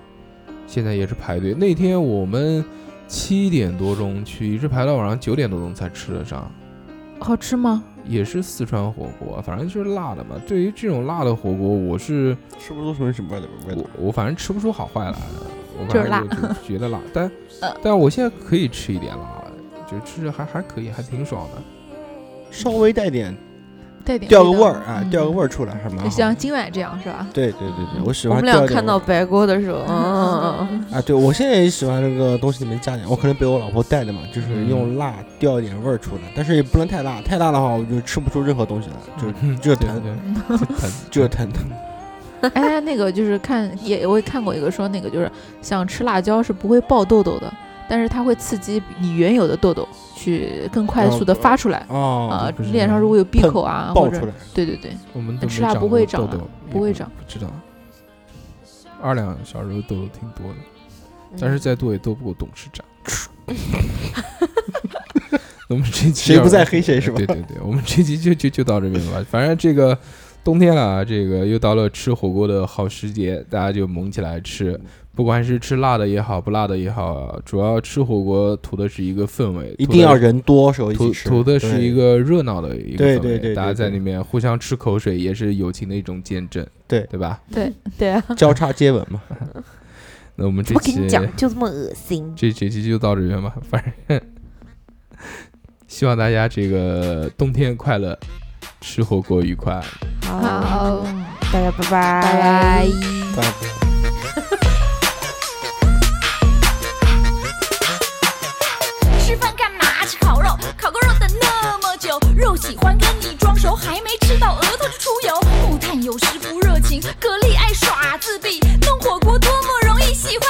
[SPEAKER 3] 现在也是排队。那天我们七点多钟去，一直排到晚上九点多钟才吃得上。
[SPEAKER 5] 好吃吗？
[SPEAKER 3] 也是四川火锅，反正就是辣的嘛。对于这种辣的火锅，我是
[SPEAKER 6] 吃不出什么什么味道味道
[SPEAKER 3] 我。我反正吃不出好坏来的，我
[SPEAKER 5] 就是辣
[SPEAKER 3] 反正就就觉得辣。但
[SPEAKER 5] 呃
[SPEAKER 3] 但我现在可以吃一点辣了，就吃着还还可以，还挺爽的。
[SPEAKER 6] 稍微带点
[SPEAKER 5] 带点
[SPEAKER 6] 调个
[SPEAKER 5] 味
[SPEAKER 6] 儿啊，调个味
[SPEAKER 5] 儿，
[SPEAKER 6] 出来还蛮好的。
[SPEAKER 5] 像今晚这样是吧？
[SPEAKER 6] 对对对对，我喜
[SPEAKER 2] 我们
[SPEAKER 6] 欢调点味儿。
[SPEAKER 2] 俩看到白锅的时候，嗯嗯嗯
[SPEAKER 6] 啊，对我现在也喜欢那个东西里面加点，我可能被我老婆带的嘛，就是
[SPEAKER 3] 嗯
[SPEAKER 6] 用辣调一点味儿出来，但是也不能太辣，太辣的话我就吃不出任何东西来，就是就是
[SPEAKER 3] 对
[SPEAKER 6] 疼，
[SPEAKER 3] 对，就疼
[SPEAKER 6] 就是疼疼。
[SPEAKER 5] 哎，那个就是看也我也看过一个说那个就是像吃辣椒是不会爆痘痘的，但是它会刺激你原有的痘痘去更快速的发出来。
[SPEAKER 6] 哦，
[SPEAKER 5] 啊脸上如果有闭口啊，或者
[SPEAKER 6] 爆出来。
[SPEAKER 5] 对对对，
[SPEAKER 3] 我们都
[SPEAKER 5] 吃辣不会长
[SPEAKER 3] 痘痘，
[SPEAKER 5] 不会长
[SPEAKER 3] 不知道。二两小时候痘痘挺多的，
[SPEAKER 2] 嗯，
[SPEAKER 3] 但是再多也多不过董事长。我们这期
[SPEAKER 6] 谁不在黑谁是吧
[SPEAKER 3] 对对对，我们这期就就就到这边吧。反正这个冬天了啊，这个又到了吃火锅的好时节，大家就猛起来吃。不管是吃辣的也好，不辣的也好，主要吃火锅图的是一个氛围，
[SPEAKER 6] 一定要人多时候一
[SPEAKER 3] 图
[SPEAKER 6] 起吃，
[SPEAKER 3] 图的是一个热闹的一个氛围，
[SPEAKER 6] 对对对对
[SPEAKER 3] 大家在里面互相吃口水，也是友情的一种见证，
[SPEAKER 6] 对
[SPEAKER 3] 对吧？
[SPEAKER 2] 对对啊，
[SPEAKER 6] 交叉接吻嘛。
[SPEAKER 3] 那我们这期
[SPEAKER 2] 我跟你讲，就这么恶心。
[SPEAKER 3] 这这期就到这边吧，反正希望大家这个冬天快乐，吃火锅愉快。
[SPEAKER 5] 好，
[SPEAKER 2] 大家拜拜，
[SPEAKER 5] 拜拜。
[SPEAKER 6] 拜拜。
[SPEAKER 7] 肉喜欢跟你装熟，还没吃到额头就出油。木炭有时不热情，蛤蜊爱耍自闭。弄火锅多么容易喜欢。